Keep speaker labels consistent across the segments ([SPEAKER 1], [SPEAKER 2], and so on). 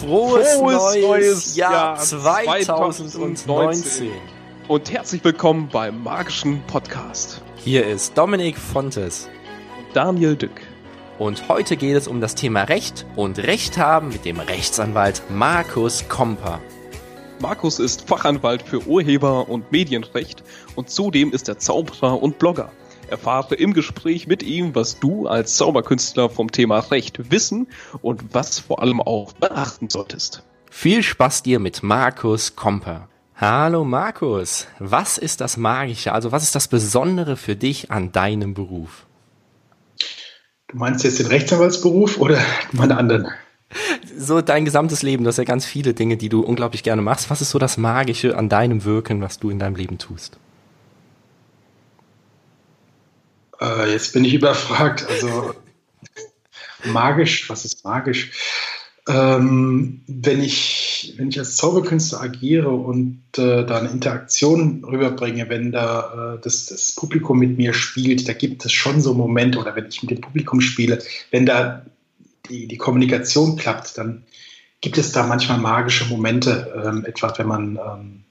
[SPEAKER 1] Frohes, Frohes neues, neues, Jahr, Jahr 2019. 2019.
[SPEAKER 2] Und herzlich willkommen beim magischen Podcast.
[SPEAKER 1] Hier ist Dominik Fontes.
[SPEAKER 2] Und Daniel Dück.
[SPEAKER 1] Und heute geht es um das Thema Recht und Recht haben mit dem Rechtsanwalt Markus Komper.
[SPEAKER 2] Markus ist Fachanwalt für Urheber- und Medienrecht und zudem ist er Zauberer und Blogger. Erfahre im Gespräch mit ihm, was du als Zauberkünstler vom Thema Recht wissen und was vor allem auch beachten solltest.
[SPEAKER 1] Viel Spaß dir mit Markus Komper. Hallo Markus, was ist das Magische, also was ist das Besondere für dich an deinem Beruf?
[SPEAKER 3] Du meinst jetzt den Rechtsanwaltsberuf oder meine anderen?
[SPEAKER 1] so dein gesamtes Leben, du hast ja ganz viele Dinge, die du unglaublich gerne machst. Was ist so das Magische an deinem Wirken, was du in deinem Leben tust?
[SPEAKER 3] Äh, jetzt bin ich überfragt. Also magisch, was ist magisch? Ähm, wenn, ich, wenn ich als Zauberkünstler agiere und äh, da eine Interaktion rüberbringe, wenn da äh, das, das Publikum mit mir spielt, da gibt es schon so Momente, oder wenn ich mit dem Publikum spiele, wenn da die, die Kommunikation klappt, dann gibt es da manchmal magische Momente, ähm, etwa wenn man ähm,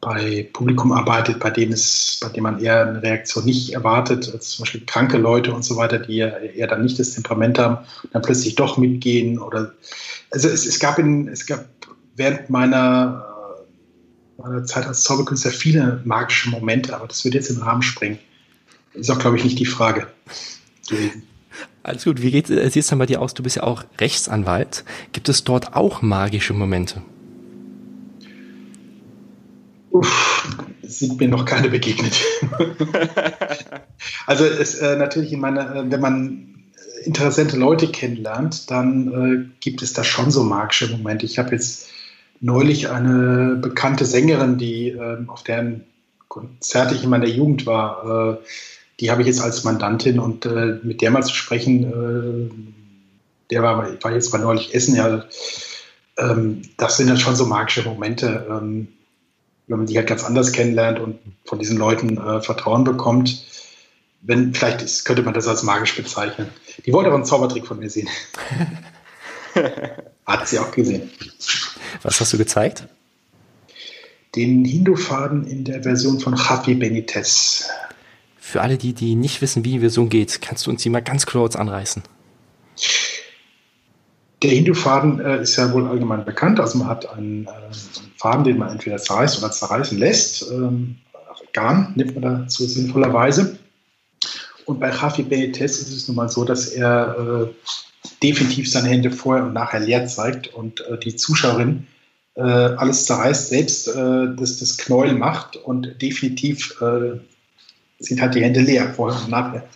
[SPEAKER 3] bei Publikum arbeitet, bei dem, es, bei dem man eher eine Reaktion nicht erwartet, als zum Beispiel kranke Leute und so weiter, die eher dann nicht das Temperament haben dann plötzlich doch mitgehen. Oder also es, es gab in, es gab während meiner, meiner Zeit als Zauberkünstler viele magische Momente, aber das würde jetzt in den Rahmen springen. Ist auch, glaube ich, nicht die Frage
[SPEAKER 1] gewesen. Alles gut. Wie geht es jetzt dann bei dir aus? Du bist ja auch Rechtsanwalt. Gibt es dort auch magische Momente?
[SPEAKER 3] Uff, sind mir noch keine begegnet. also es äh, natürlich in meiner, äh, wenn man interessante Leute kennenlernt, dann äh, gibt es da schon so magische Momente. Ich habe jetzt neulich eine bekannte Sängerin, die äh, auf deren Konzerte ich in meiner Jugend war, äh, die habe ich jetzt als Mandantin und äh, mit der mal zu sprechen, äh, der war, war jetzt mal neulich Essen, ja, ähm, das sind dann schon so magische Momente, ähm, wenn man die halt ganz anders kennenlernt und von diesen Leuten äh, Vertrauen bekommt. Wenn, vielleicht ist, könnte man das als magisch bezeichnen. Die wollte aber einen Zaubertrick von mir sehen. Hat sie auch gesehen.
[SPEAKER 1] Was hast du gezeigt?
[SPEAKER 3] Den Hindu-Faden in der Version von Javi Benitez.
[SPEAKER 1] Für alle, die, die nicht wissen, wie die Version geht, kannst du uns die mal ganz kurz anreißen?
[SPEAKER 3] Der Hindu-Faden äh, ist ja wohl allgemein bekannt. Also man hat einen, äh, einen, Faden, den man entweder zerreißt oder zerreißen lässt. Ähm, Garn nimmt man dazu sinnvollerweise. Und bei Javi Benitez ist es nun mal so, dass er äh, definitiv seine Hände vorher und nachher leer zeigt und äh, die Zuschauerin äh, alles zerreißt, selbst äh, das, das Knäuel macht und definitiv sind halt die Hände leer, vorher und nachher.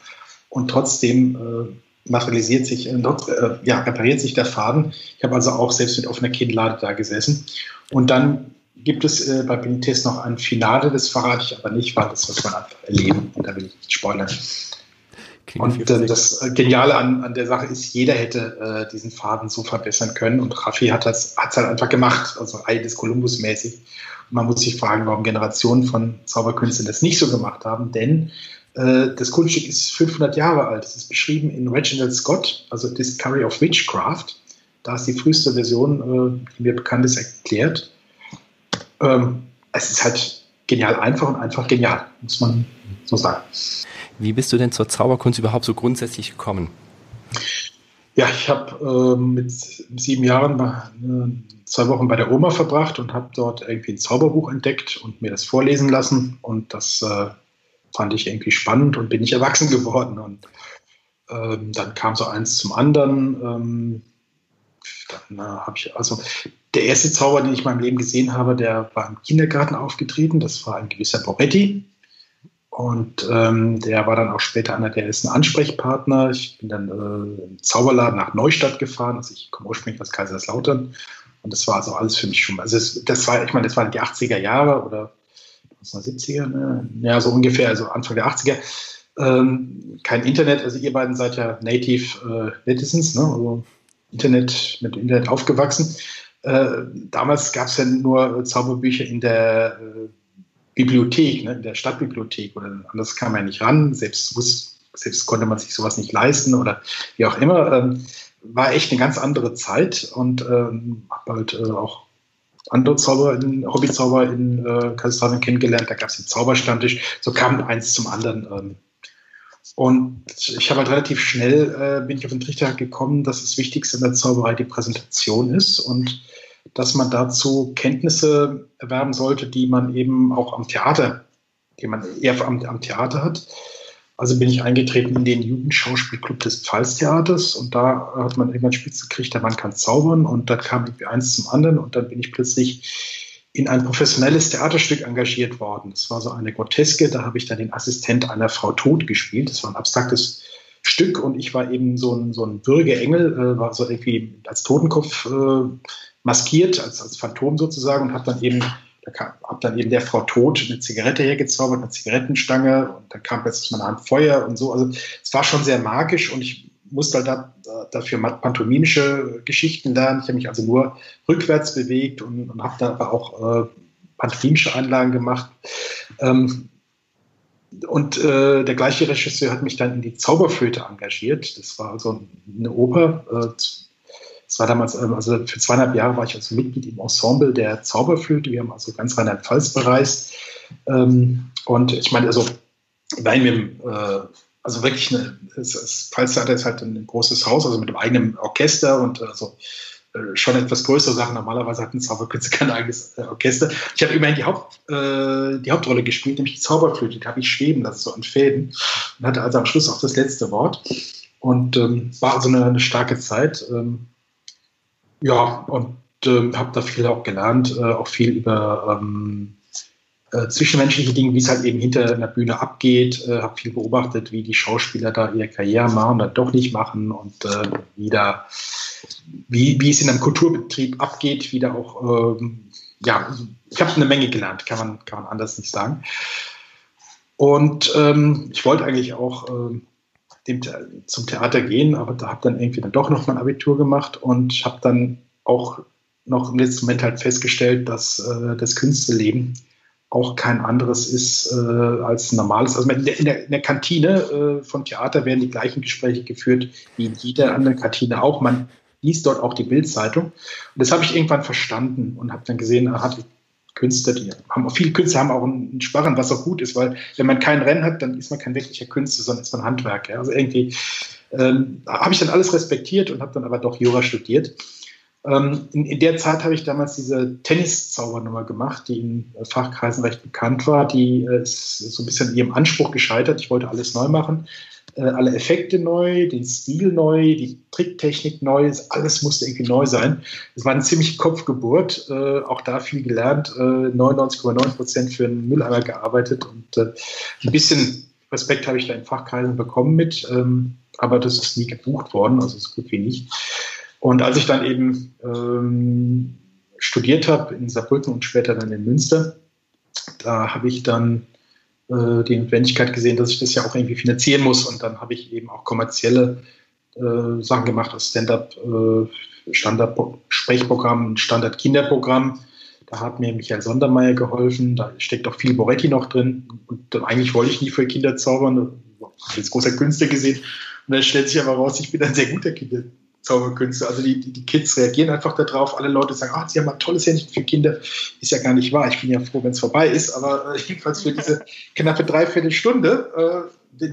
[SPEAKER 3] Und trotzdem äh, materialisiert sich, äh, äh, ja, repariert sich der Faden. Ich habe also auch selbst mit offener Kinnlade da gesessen. Und dann gibt es äh, bei Benitez noch ein Finale, das verrate ich aber nicht, weil das muss man einfach erleben und da will ich nicht spoilern. und äh, das Geniale an, an der Sache ist, jeder hätte äh, diesen Faden so verbessern können und Raffi hat es halt einfach gemacht, also Ei des Kolumbus mäßig man muss sich fragen, warum Generationen von Zauberkünstlern das nicht so gemacht haben, denn das Kunststück ist 500 Jahre alt. Es ist beschrieben in Reginald Scott, also Discovery of Witchcraft. Da ist die früheste Version, äh, die mir bekannt ist, erklärt. Ähm, es ist halt genial einfach und einfach genial, muss man so sagen.
[SPEAKER 1] Wie bist du denn zur Zauberkunst überhaupt so grundsätzlich gekommen?
[SPEAKER 3] Ja, ich habe äh, mit sieben Jahren äh, zwei Wochen bei der Oma verbracht und habe dort irgendwie ein Zauberbuch entdeckt und mir das vorlesen lassen. Und das äh, fand ich irgendwie spannend und bin ich erwachsen geworden. Und ähm, dann kam so eins zum anderen. Ähm, dann äh, habe ich, also der erste Zauber, den ich in meinem Leben gesehen habe, der war im Kindergarten aufgetreten. Das war ein gewisser Boretti. Und ähm, der war dann auch später einer der ersten Ansprechpartner. Ich bin dann äh, im Zauberladen nach Neustadt gefahren. Also ich komme ursprünglich aus Kaiserslautern. Und das war also alles für mich schon. Also es, das war, ich meine, das waren die 80er Jahre oder 1970er, ne? ja, so ungefähr, also Anfang der 80er. Ähm, kein Internet, also ihr beiden seid ja Native äh, Netizens, ne? also Internet, mit Internet aufgewachsen. Äh, damals gab es ja nur Zauberbücher in der äh, Bibliothek, ne, in der Stadtbibliothek oder anders kam man nicht ran. Selbst wusste, selbst konnte man sich sowas nicht leisten oder wie auch immer. Ähm, war echt eine ganz andere Zeit und ähm, habe halt äh, auch andere Zauber, Hobbyzauber in äh, Kalifornien kennengelernt. Da gab es den Zauberstammtisch. So kam eins zum anderen. Ähm. Und ich habe halt relativ schnell äh, bin ich auf den Trichter gekommen, dass das Wichtigste in der Zauberei die Präsentation ist und dass man dazu Kenntnisse erwerben sollte, die man eben auch am Theater, die man eher am, am Theater hat. Also bin ich eingetreten in den Jugendschauspielclub des Pfalztheaters und da hat man irgendwann spitze gekriegt, der Mann kann zaubern und da kam irgendwie eins zum anderen und dann bin ich plötzlich in ein professionelles Theaterstück engagiert worden. Das war so eine Groteske, da habe ich dann den Assistent einer Frau Tod gespielt. Das war ein abstraktes Stück und ich war eben so ein, so ein Bürgerengel, äh, war so irgendwie als Totenkopf äh, maskiert, als, als Phantom sozusagen und habe dann eben da habe dann eben der Frau Tod eine Zigarette hergezaubert, eine Zigarettenstange und dann kam plötzlich meine Hand Feuer und so. Also es war schon sehr magisch und ich musste halt da, dafür pantomimische Geschichten lernen. Ich habe mich also nur rückwärts bewegt und, und habe dann aber auch äh, pantomimische Anlagen gemacht. Ähm, und äh, der gleiche Regisseur hat mich dann in die Zauberflöte engagiert. Das war also eine Oper, äh, das war damals, ähm, also für zweieinhalb Jahre war ich also Mitglied im Ensemble der Zauberflöte. Wir haben also ganz Rheinland-Pfalz bereist. Ähm, und ich meine, also, nein, wir, äh, also wirklich, eine, das Pfalztheater ist halt ein großes Haus, also mit einem eigenen Orchester und also schon etwas größere Sachen. Normalerweise hatten Zauberkünste kein eigenes Orchester. Ich habe immerhin die, Haupt, äh, die Hauptrolle gespielt, nämlich die Zauberflöte. Die habe ich schweben lassen, so an Fäden. Und hatte also am Schluss auch das letzte Wort. Und ähm, war also eine, eine starke Zeit. Ähm, ja, und äh, habe da viel auch gelernt, äh, auch viel über ähm, äh, zwischenmenschliche Dinge, wie es halt eben hinter einer Bühne abgeht. Äh, habe viel beobachtet, wie die Schauspieler da ihre Karriere machen oder doch nicht machen und äh, wie, da, wie, wie es in einem Kulturbetrieb abgeht, wie da auch, ähm, ja, ich habe eine Menge gelernt, kann man, kann man anders nicht sagen. Und ähm, ich wollte eigentlich auch ähm, dem, zum Theater gehen, aber da habe dann irgendwie dann doch noch mein Abitur gemacht und habe dann auch noch im letzten Moment halt festgestellt, dass äh, das Künstleleben auch kein anderes ist äh, als normales. Also in der, in der, in der Kantine äh, von Theater werden die gleichen Gespräche geführt wie in jeder anderen Kantine auch. Man liest dort auch die Bildzeitung. Und das habe ich irgendwann verstanden und habe dann gesehen, aha, Künstler, die haben auch viele Künstler haben auch einen Sparren, was auch gut ist, weil wenn man kein Rennen hat, dann ist man kein wirklicher Künstler, sondern ist man Handwerker. Also irgendwie ähm, habe ich dann alles respektiert und habe dann aber doch Jura studiert. Ähm, in, in, der Zeit habe ich damals diese Tennis-Zaubernummer gemacht, die in Fachkreisen recht bekannt war. Die äh, ist so ein bisschen ihrem Anspruch gescheitert. Ich wollte alles neu machen. Äh, alle Effekte neu, den Stil neu, die Tricktechnik neu, alles musste irgendwie neu sein. Es war eine ziemliche Kopfgeburt, äh, auch da viel gelernt, 99,9 äh, Prozent für einen Mülleimer gearbeitet und ein bisschen Respekt habe ich da in Fachkreisen bekommen mit, ähm, aber das ist nie gebucht worden, also so gut wie nicht. Und als ich dann eben ähm, studiert habe in Saarbrücken und später dann in Münster, da habe ich dann äh, die Notwendigkeit gesehen, dass ich das ja auch irgendwie finanzieren muss. Und dann habe ich eben auch kommerzielle äh, Sachen gemacht, das Stand-up, äh, Standard-Sprechprogramm, Standard-Kinderprogramm. Da hat mir Michael Sondermeier geholfen. Da steckt auch viel Boretti noch drin. Und eigentlich wollte ich nie für Kinder zaubern. Habe als großer Künstler gesehen. Und dann stellt sich aber raus, ich bin ein sehr guter Kinder. Zauberkünste. Also die, die, Kids reagieren einfach darauf. Alle Leute sagen, ah, sie haben ein tolles Händchen für Kinder. Ist ja gar nicht wahr. Ich bin ja froh, wenn es vorbei ist. Aber äh, jedenfalls für diese knappe Dreiviertelstunde äh,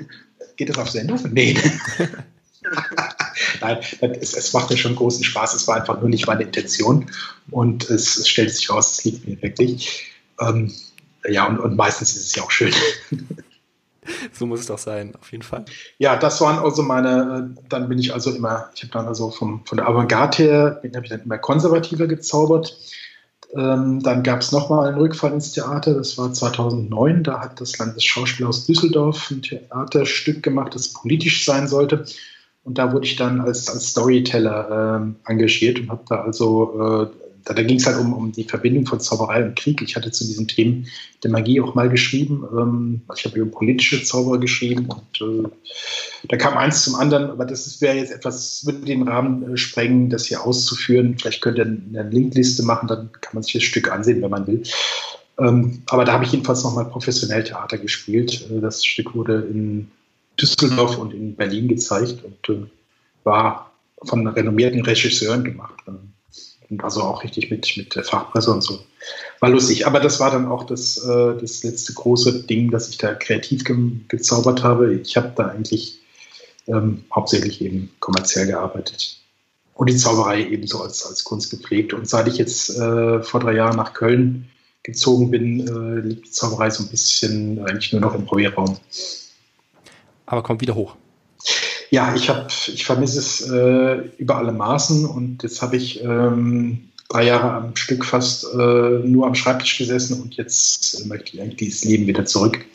[SPEAKER 3] geht es auf Sendung? Nee. Nein, es, es macht mir schon großen Spaß. Es war einfach nur nicht meine Intention. Und es, es stellt sich raus, es liegt mir wirklich. Ähm, ja, und, und meistens ist es ja auch schön.
[SPEAKER 1] so muss es doch sein, auf jeden Fall.
[SPEAKER 3] Ja, das waren also meine, äh, dann bin ich also immer, ich habe dann also vom, von der Avantgarde her, habe ich dann immer konservativer gezaubert. Ähm, dann gab es nochmal einen Rückfall ins Theater, das war 2009, da hat das Landesschauspielhaus Düsseldorf ein Theaterstück gemacht, das politisch sein sollte. Und da wurde ich dann als, als Storyteller ähm, engagiert und habe da also äh, da, da ging es halt um, um die Verbindung von Zauberei und Krieg. Ich hatte zu diesen Themen der Magie auch mal geschrieben. Ähm, ich habe über politische Zauberer geschrieben und äh, da kam eins zum anderen, aber das wäre jetzt etwas, würde den Rahmen äh, sprengen, das hier auszuführen. Vielleicht könnt ihr eine Linkliste machen, dann kann man sich das Stück ansehen, wenn man will. Ähm, aber da habe ich jedenfalls nochmal professionell Theater gespielt. Äh, das Stück wurde in Düsseldorf und in Berlin gezeigt und äh, war von renommierten Regisseuren gemacht. Und also auch richtig mit, mit der Fachpresse und so. War lustig. Aber das war dann auch das, äh, das letzte große Ding, das ich da kreativ ge gezaubert habe. Ich habe da eigentlich ähm, hauptsächlich eben kommerziell gearbeitet. Und die Zauberei ebenso als, als Kunst gepflegt. Und seit ich jetzt äh, vor drei Jahren nach Köln gezogen bin, äh, liegt die Zauberei so ein bisschen eigentlich nur noch im Hobbyraum.
[SPEAKER 1] Aber kommt wieder hoch.
[SPEAKER 3] Ja, ich, hab, ich vermisse es äh, über alle Maßen und jetzt habe ich ähm, drei Jahre am Stück fast äh, nur am Schreibtisch gesessen und jetzt möchte ich eigentlich dieses Leben wieder zurück.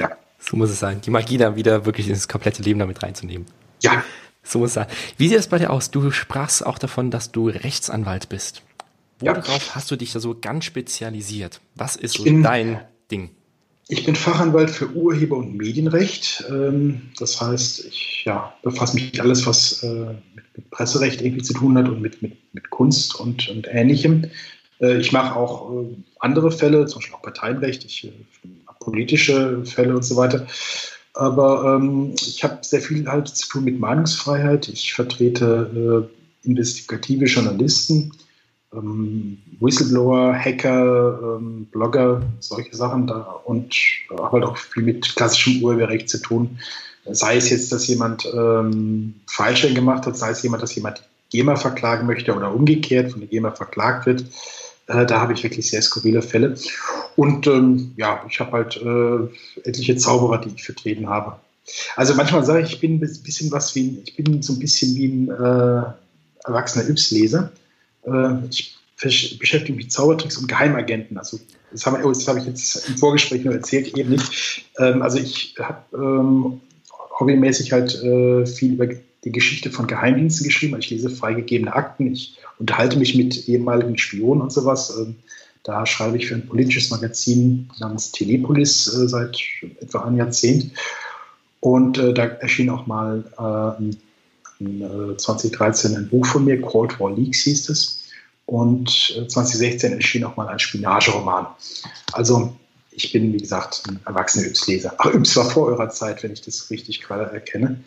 [SPEAKER 1] Ja. So muss es sein. Die Magie dann wieder wirklich ins komplette Leben damit reinzunehmen.
[SPEAKER 3] Ja.
[SPEAKER 1] So muss es sein. Wie sieht es bei dir aus? Du sprachst auch davon, dass du Rechtsanwalt bist. Worauf ja. hast du dich da so ganz spezialisiert? Was ist so bin, dein Ding?
[SPEAKER 3] Ich bin Fachanwalt für Urheber- und Medienrecht. Ähm, das heißt, ich ja, befasse mich mit alles, was äh, mit, Presserecht irgendwie zu tun hat und mit, mit, mit Kunst und, und Ähnlichem. Äh, ich mache auch äh, andere Fälle, zum Beispiel auch Parteienrecht, ich, politische Fälle und so weiter. Aber ähm, ich habe sehr viel halt zu tun mit Meinungsfreiheit. Ich vertrete investigative Journalisten ähm, Whistleblower, Hacker, ähm, Blogger, solche Sachen da und habe halt auch viel mit klassischem Urheberrecht zu tun. Sei es jetzt, dass jemand ähm, Falschstellen gemacht hat, sei es jemand, dass jemand GEMA verklagen möchte oder umgekehrt von der GEMA verklagt wird. Äh, da habe ich wirklich sehr skurrile Fälle. Und ähm, ja, ich habe halt äh, etliche Zauberer, die ich vertreten habe. Also manchmal sage ich, ich bin ein bisschen was wie ich bin so ein bisschen wie ein äh, erwachsener Yps-Leser. Äh, ich beschäftige mich mit Zaubertricks und Geheimagenten. Also das habe, oh, habe ich jetzt im Vorgespräch nur erzählt, eben nicht. Ähm, also ich habe ähm, hobbymäßig halt äh, viel über die Geschichte von Geheimdiensten geschrieben. Ich lese freigegebene Akten, ich unterhalte mich mit ehemaligen Spionen und sowas. Ähm, da schreibe ich für ein politisches Magazin namens Telepolis äh, seit etwa einem Jahrzehnt. Und äh, da erschien auch mal äh, 2013 äh, ein Buch von mir, Cold War Leaks hieß es. Und 2016 äh, erschien auch mal ein Spionageroman. Also ich bin, wie gesagt, ein erwachsener Yps-Leser. Ach, Yps war vor eurer Zeit, wenn ich das richtig gerade erkenne.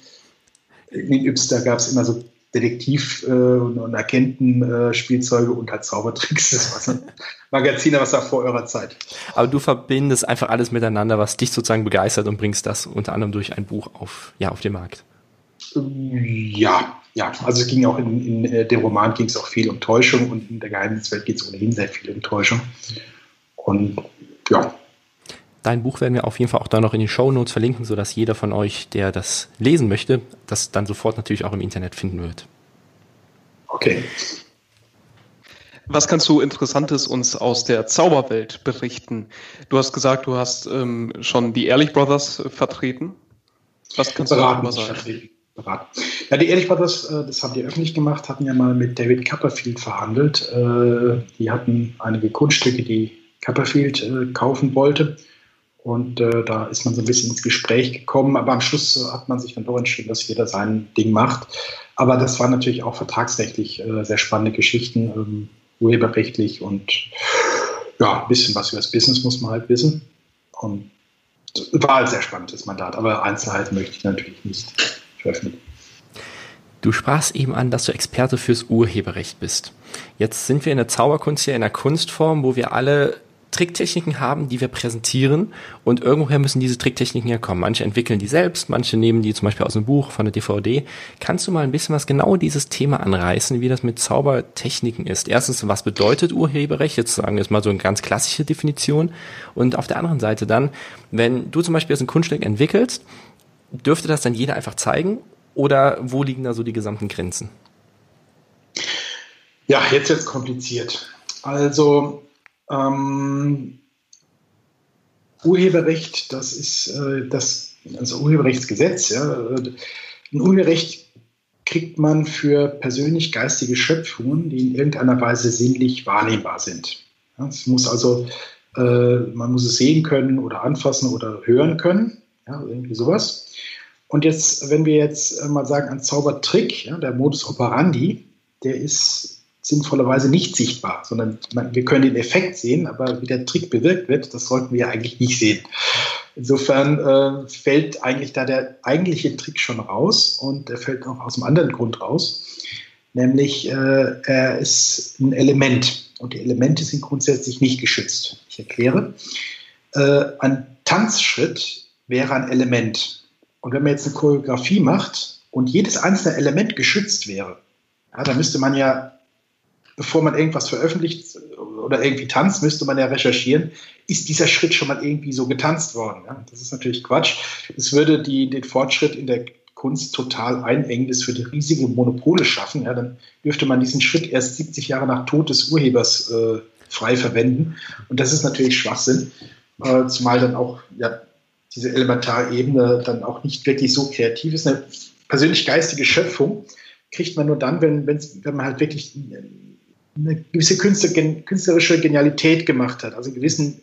[SPEAKER 3] In Yps, da gab es immer so Detektiv- äh, und Agentenspielzeuge und halt Zaubertricks. Das war so ein Magazin, was war vor eurer Zeit.
[SPEAKER 1] Aber du verbindest einfach alles miteinander, was dich sozusagen begeistert und bringst das unter anderem durch ein Buch auf, ja, auf den Markt.
[SPEAKER 3] Ja, ja, also es ging auch in, in äh, dem Roman ging es auch viel um Täuschung und in der Geheimniswelt geht es ohnehin sehr viel um Täuschung. Und ja.
[SPEAKER 1] Dein Buch werden wir auf jeden Fall auch da noch in den Show Notes verlinken, sodass jeder von euch, der das lesen möchte, das dann sofort natürlich auch im Internet finden wird.
[SPEAKER 3] Okay.
[SPEAKER 2] Was kannst du Interessantes uns aus der Zauberwelt berichten? Du hast gesagt, du hast ähm, schon die Ehrlich Brothers vertreten.
[SPEAKER 3] Was kannst Beraten, du darüber sagen? Beraten. Ja, die Ehrlich Brothers, äh, das haben die öffentlich gemacht, hatten ja mal mit David Copperfield verhandelt. Äh, die hatten einige Kunststücke, die Copperfield äh, kaufen wollte. Und da ist man so ein bisschen ins Gespräch gekommen, aber am Schluss hat man sich dann doch entschieden, dass jeder sein Ding macht. Aber das waren natürlich auch vertragsrechtlich sehr spannende Geschichten, ähm, urheberrechtlich und ja, ein bisschen was über das Business muss man halt wissen. Und war ein sehr spannendes Mandat, aber Einzelheiten möchte ich natürlich nicht veröffentlichen.
[SPEAKER 1] Du sprachst eben an, dass du Experte fürs Urheberrecht bist. Jetzt sind wir in der Zauberkunst hier in der Kunstform, wo wir alle Tricktechniken haben, die wir präsentieren und irgendwoher müssen diese Tricktechniken ja kommen. Manche entwickeln die selbst, manche nehmen die zum Beispiel aus einem Buch, von der DVD. Kannst du mal ein bisschen was genau dieses Thema anreißen, wie das mit Zaubertechniken ist? Erstens, was bedeutet Urheberrecht? Jetzt sagen wir jetzt mal so eine ganz klassische Definition. Und auf der anderen Seite dann, wenn du zum Beispiel jetzt ein Kunststück entwickelst, dürfte das dann jeder einfach zeigen oder wo liegen da so die gesamten Grenzen?
[SPEAKER 3] Ja, jetzt wird es kompliziert. Also ähm, Urheberrecht, das ist äh, das also Urheberrechtsgesetz. Ja, ein Urheberrecht kriegt man für persönlich geistige Schöpfungen, die in irgendeiner Weise sinnlich wahrnehmbar sind. Es muss also, äh, man muss es sehen können oder anfassen oder hören können, ja, irgendwie sowas. Und jetzt, wenn wir jetzt äh, mal sagen, ein Zaubertrick, ja, der Modus operandi, der ist sinnvollerweise nicht sichtbar, sondern man, wir können den Effekt sehen, aber wie der Trick bewirkt wird, das sollten wir eigentlich nicht sehen. Insofern äh, fällt eigentlich da der eigentliche Trick schon raus und er fällt auch aus einem anderen Grund raus, nämlich äh, er ist ein Element und die Elemente sind grundsätzlich nicht geschützt. Ich erkläre. Äh, ein Tanzschritt wäre ein Element. Und wenn man jetzt eine Choreografie macht und jedes einzelne Element geschützt wäre, ja, dann müsste man ja, bevor man irgendwas veröffentlicht oder irgendwie tanzt, müsste man ja recherchieren, ist dieser Schritt schon mal irgendwie so getanzt worden. Ja? Das ist natürlich Quatsch. Es würde die, den Fortschritt in der Kunst total einengen, das würde riesige Monopole schaffen. Ja? Dann dürfte man diesen Schritt erst 70 Jahre nach Tod des Urhebers äh, frei verwenden. Und das ist natürlich Schwachsinn, äh, zumal dann auch ja, diese Elementarebene dann auch nicht wirklich so kreativ ist. Eine persönlich geistige Schöpfung kriegt man nur dann, wenn, wenn man halt wirklich eine gewisse künstlerische Genialität gemacht hat, also einen gewissen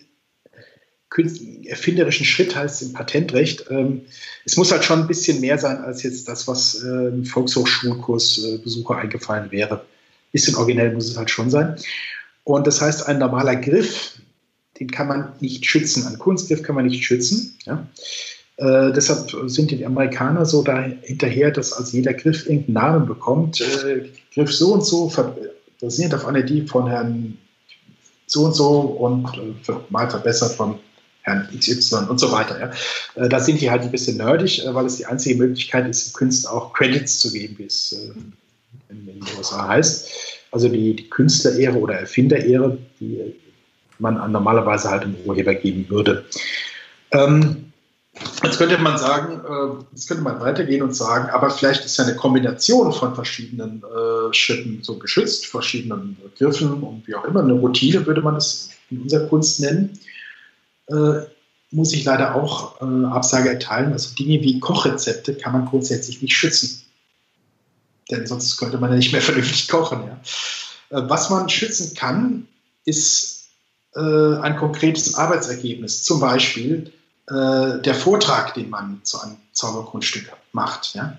[SPEAKER 3] erfinderischen Schritt heißt es im Patentrecht. Ähm, es muss halt schon ein bisschen mehr sein als jetzt das, was äh, im Volkshochschulkursbesucher eingefallen wäre. Ein bisschen originell muss es halt schon sein. Und das heißt, ein normaler Griff, den kann man nicht schützen. Ein Kunstgriff kann man nicht schützen. Ja? Äh, deshalb sind die Amerikaner so da hinterher, dass als jeder Griff irgendeinen Namen bekommt. Äh, Griff so und so basierend auf einer die von Herrn so und so und äh, mal verbessert von Herrn XY und so weiter. Ja. Äh, da sind die halt ein bisschen nerdig, äh, weil es die einzige Möglichkeit ist, Künstler auch Credits zu geben, wie es äh, in den USA heißt. Also die, die Künstlerehre oder Erfinderehre, die man normalerweise halt dem Urheber geben würde. Ähm, Jetzt könnte man sagen, äh, jetzt könnte man weitergehen und sagen, aber vielleicht ist ja eine Kombination von verschiedenen äh, Schritten so geschützt, verschiedenen Griffen und wie auch immer, eine Routine würde man es in unserer Kunst nennen, äh, muss ich leider auch Absage erteilen. Also Dinge wie Kochrezepte kann man grundsätzlich nicht schützen. Denn sonst könnte man ja nicht mehr vernünftig kochen. Ja. Was man schützen kann, ist äh, ein konkretes Arbeitsergebnis. Zum Beispiel äh, der Vortrag, den man zu einem Zauberkunststück macht, ja,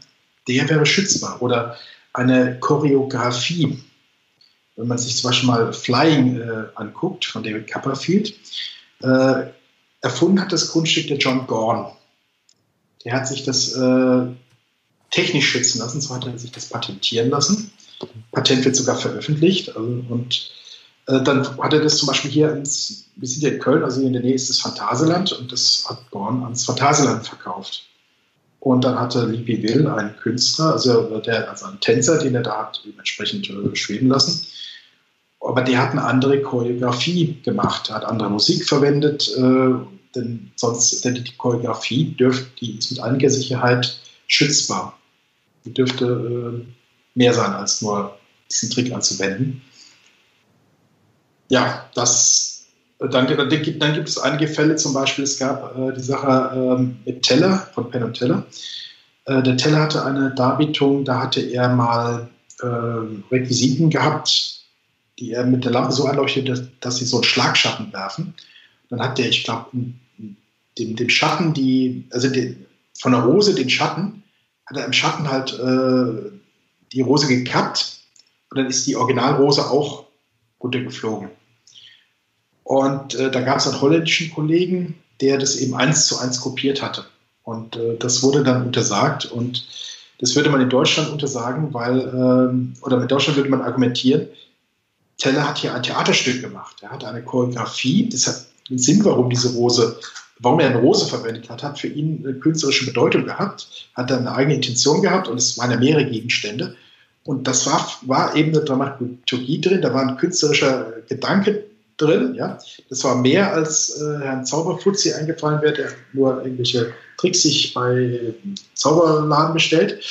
[SPEAKER 3] der wäre schützbar. Oder eine Choreografie. Wenn man sich zum Beispiel mal Flying äh, anguckt von David Copperfield, äh, erfunden hat das Kunststück der John Gorn. Der hat sich das äh, technisch schützen lassen, so hat er sich das patentieren lassen. Patent wird sogar veröffentlicht also, und dann hat er das zum Beispiel hier ins, wir sind ja in Köln, also hier in der Nähe ist das Phantasialand und das hat Born ans Phantasialand verkauft. Und dann hatte Lipi Will, ein Künstler, also der, also ein Tänzer, den er da hat entsprechend äh, schweben lassen. Aber der hat eine andere Choreografie gemacht, hat andere Musik verwendet, äh, denn sonst, denn die Choreografie dürfte, die ist mit einiger Sicherheit schützbar. Die dürfte äh, mehr sein, als nur diesen Trick anzuwenden ja, das, dann, dann, gibt, dann gibt es einige Fälle, zum Beispiel, es gab äh, die Sache äh, mit Teller, von Penn und Teller. Äh, der Teller hatte eine Darbietung, da hatte er mal ähm, Requisiten gehabt, die er mit der Lampe so anleuchtet, dass, dass sie so einen Schlagschatten werfen. Dann hat der, ich glaube, dem, dem Schatten, die, also die, von der Rose den Schatten, hat er im Schatten halt äh, die Rose gekappt und dann ist die Originalrose auch runtergeflogen. Und äh, da gab es einen holländischen Kollegen, der das eben eins zu eins kopiert hatte. Und äh, das wurde dann untersagt und das würde man in Deutschland untersagen, weil, ähm, oder mit Deutschland würde man argumentieren, Teller hat hier ein Theaterstück gemacht. Er hat eine Choreografie, das hat einen Sinn, warum diese Rose, warum er eine Rose verwendet hat, hat für ihn eine künstlerische Bedeutung gehabt, hat dann eine eigene Intention gehabt und es waren ja mehrere Gegenstände. Und das war, war eben eine Dramaturgie drin, da war ein künstlerischer Gedanke drin. Ja? Das war mehr, als äh, Herrn Zauberfutzi eingefallen wäre, der nur irgendwelche Tricks sich bei Zauberladen bestellt.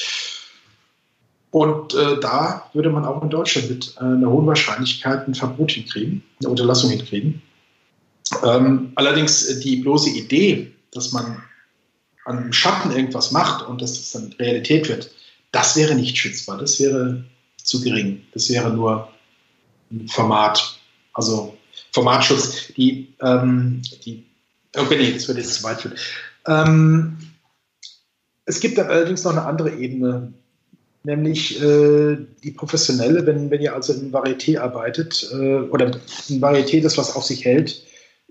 [SPEAKER 3] Und äh, da würde man auch in Deutschland mit äh, einer hohen Wahrscheinlichkeit ein Verbot hinkriegen, eine Unterlassung hinkriegen. Ähm, allerdings äh, die bloße Idee, dass man an Schatten irgendwas macht und dass das dann Realität wird, das wäre nicht schützbar. Das wäre zu gering. Das wäre nur ein Format. Also Formatschutz, die, ähm, die okay, nee, das würde jetzt zu weit führen. Ähm, es gibt allerdings noch eine andere Ebene, nämlich äh, die professionelle, wenn, wenn ihr also in Varieté arbeitet äh, oder in Varieté das, was auf sich hält,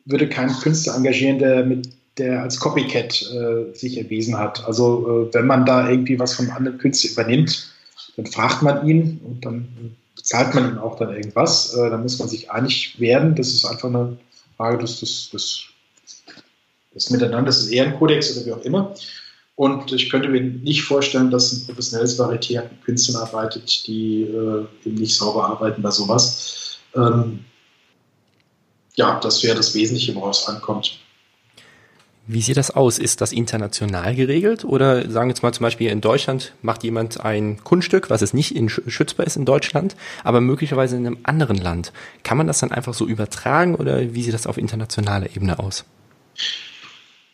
[SPEAKER 3] würde kein Künstler engagieren, der mit der als Copycat äh, sich erwiesen hat. Also äh, wenn man da irgendwie was von anderen Künstlern übernimmt, dann fragt man ihn und dann zahlt man ihm auch dann irgendwas. Äh, dann muss man sich einig werden. Das ist einfach eine Frage des, des, des, des Miteinander, des Ehrenkodex oder wie auch immer. Und ich könnte mir nicht vorstellen, dass ein professionelles Varieté mit Künstlern arbeitet, die äh, eben nicht sauber arbeiten bei sowas. Ähm, ja, das wäre das Wesentliche, woraus es ankommt.
[SPEAKER 1] Wie sieht das aus? Ist das international geregelt? Oder sagen wir jetzt mal zum Beispiel in Deutschland macht jemand ein Kunststück, was es nicht in schützbar ist in Deutschland, aber möglicherweise in einem anderen Land. Kann man das dann einfach so übertragen oder wie sieht das auf internationaler Ebene aus?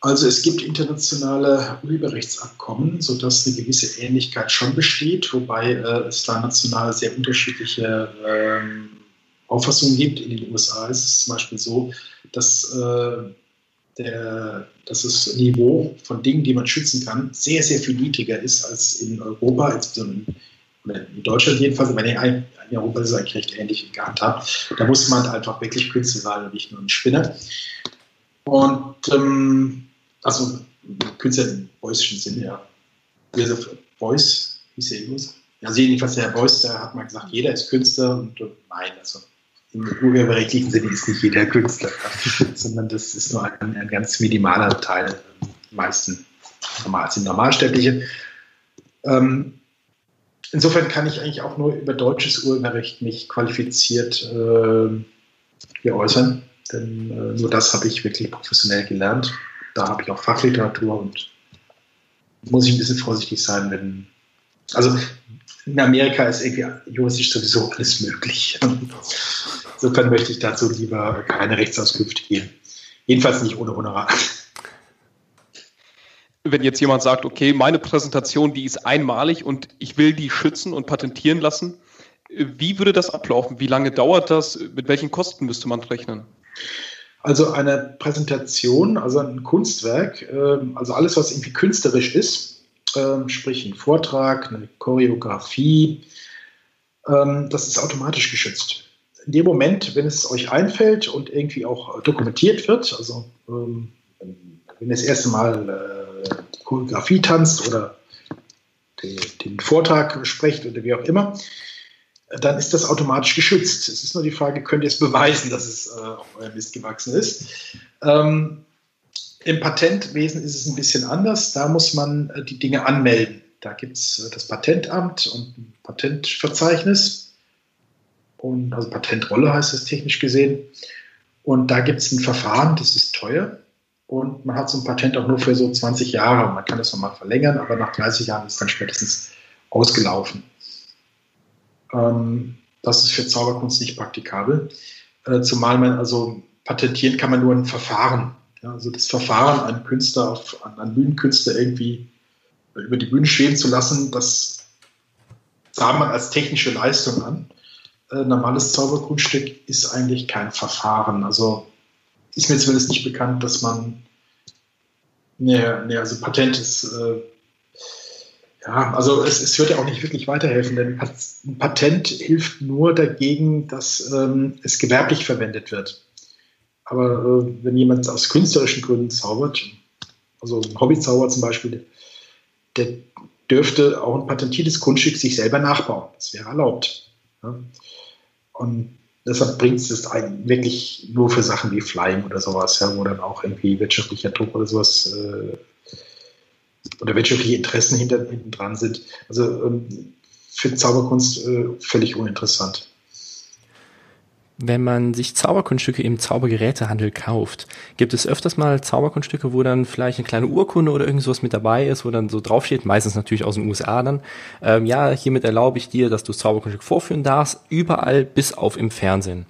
[SPEAKER 3] Also es gibt internationale Urheberrechtsabkommen, sodass eine gewisse Ähnlichkeit schon besteht, wobei äh, es da national sehr unterschiedliche ähm, Auffassungen gibt. In den USA ist es zum Beispiel so, dass, äh, der, dass das Niveau von Dingen, die man schützen kann, sehr, sehr viel niedriger ist als in Europa, insbesondere in, in Deutschland jedenfalls, aber in, in Europa ist es eigentlich recht ähnlich gehandhabt. Da muss man einfach wirklich Künstler sein und nicht nur ein Spinner. Und ähm, also Künstler im preußischen Sinne, ja. Josef Beuys, wie er irgendwas? Ja, jedenfalls der Beuys, der hat mal gesagt, jeder ist Künstler und nein, also im urheberrechtlichen Sinne ist nicht jeder Künstler, sondern das ist nur ein, ein ganz minimaler Teil, die meisten normal, sind Normalsterbliche. Ähm, insofern kann ich eigentlich auch nur über deutsches Urheberrecht mich qualifiziert äh, hier äußern, denn äh, nur das habe ich wirklich professionell gelernt da habe ich auch Fachliteratur und muss ich ein bisschen vorsichtig sein, wenn. Also in Amerika ist irgendwie juristisch sowieso alles möglich. Insofern möchte ich dazu lieber keine Rechtsauskünfte geben. Jedenfalls nicht ohne Honorar.
[SPEAKER 2] Wenn jetzt jemand sagt, okay, meine Präsentation, die ist einmalig und ich will die schützen und patentieren lassen, wie würde das ablaufen? Wie lange dauert das? Mit welchen Kosten müsste man rechnen?
[SPEAKER 3] Also eine Präsentation, also ein Kunstwerk, ähm, also alles, was irgendwie künstlerisch ist, ähm, sprich ein Vortrag, eine Choreografie, ähm, das ist automatisch geschützt. In dem Moment, wenn es euch einfällt und irgendwie auch dokumentiert wird, also wenn ihr das erste Mal äh, Choreografie tanzt oder den Vortrag sprecht oder wie auch immer, dann ist das automatisch geschützt. Es ist nur die Frage, könnt ihr es beweisen, dass es äh, auf eurem Mist gewachsen ist? Ähm, Im Patentwesen ist es ein bisschen anders. Da muss man äh, die Dinge anmelden. Da gibt es äh, das Patentamt und ein Patentverzeichnis. Und, also Patentrolle heißt es technisch gesehen. Und da gibt es ein Verfahren, das ist teuer. Und man hat so ein Patent auch nur für so 20 Jahre. Man kann das nochmal verlängern, aber nach 30 Jahren ist es dann spätestens ausgelaufen. Ähm, das ist für Zauberkunst nicht praktikabel. Äh, zumal man also patentieren kann man nur ein Verfahren. Ja, also das Verfahren, einen Künstler auf, einen Bühnenkünstler irgendwie über die Bühne schweben zu lassen, das sah man als technische Leistung an. Äh, normales Zauberkunststück ist eigentlich kein Verfahren. Also ist mir zumindest nicht bekannt, dass man, ne, ne also Patent ist äh, ja, also es, es wird ja auch nicht wirklich weiterhelfen, denn ein Patent hilft nur dagegen, dass ähm, es gewerblich verwendet wird. Aber äh, wenn jemand aus künstlerischen Gründen zaubert, also ein Hobbyzauber zum Beispiel, der dürfte auch ein patentiertes Kunststück sich selber nachbauen. Das wäre erlaubt. Ja? Und deshalb bringt es das wirklich nur für Sachen wie Flying oder sowas, ja, wo dann auch irgendwie wirtschaftlicher Druck oder sowas äh, oder wirtschaftliche Interessen hinter, hinten dran sind. Also ähm, für Zauberkunst äh, völlig uninteressant.
[SPEAKER 1] Wenn man sich Zauberkunststücke im Zaubergerätehandel kauft, gibt es öfters mal Zauberkunststücke, wo dann vielleicht eine kleine Urkunde oder irgendwas mit dabei ist, wo dann so draufsteht, meistens natürlich aus den USA dann, ähm, ja, hiermit erlaube ich dir, dass du das Zauberkunststück vorführen darfst, überall bis auf im Fernsehen.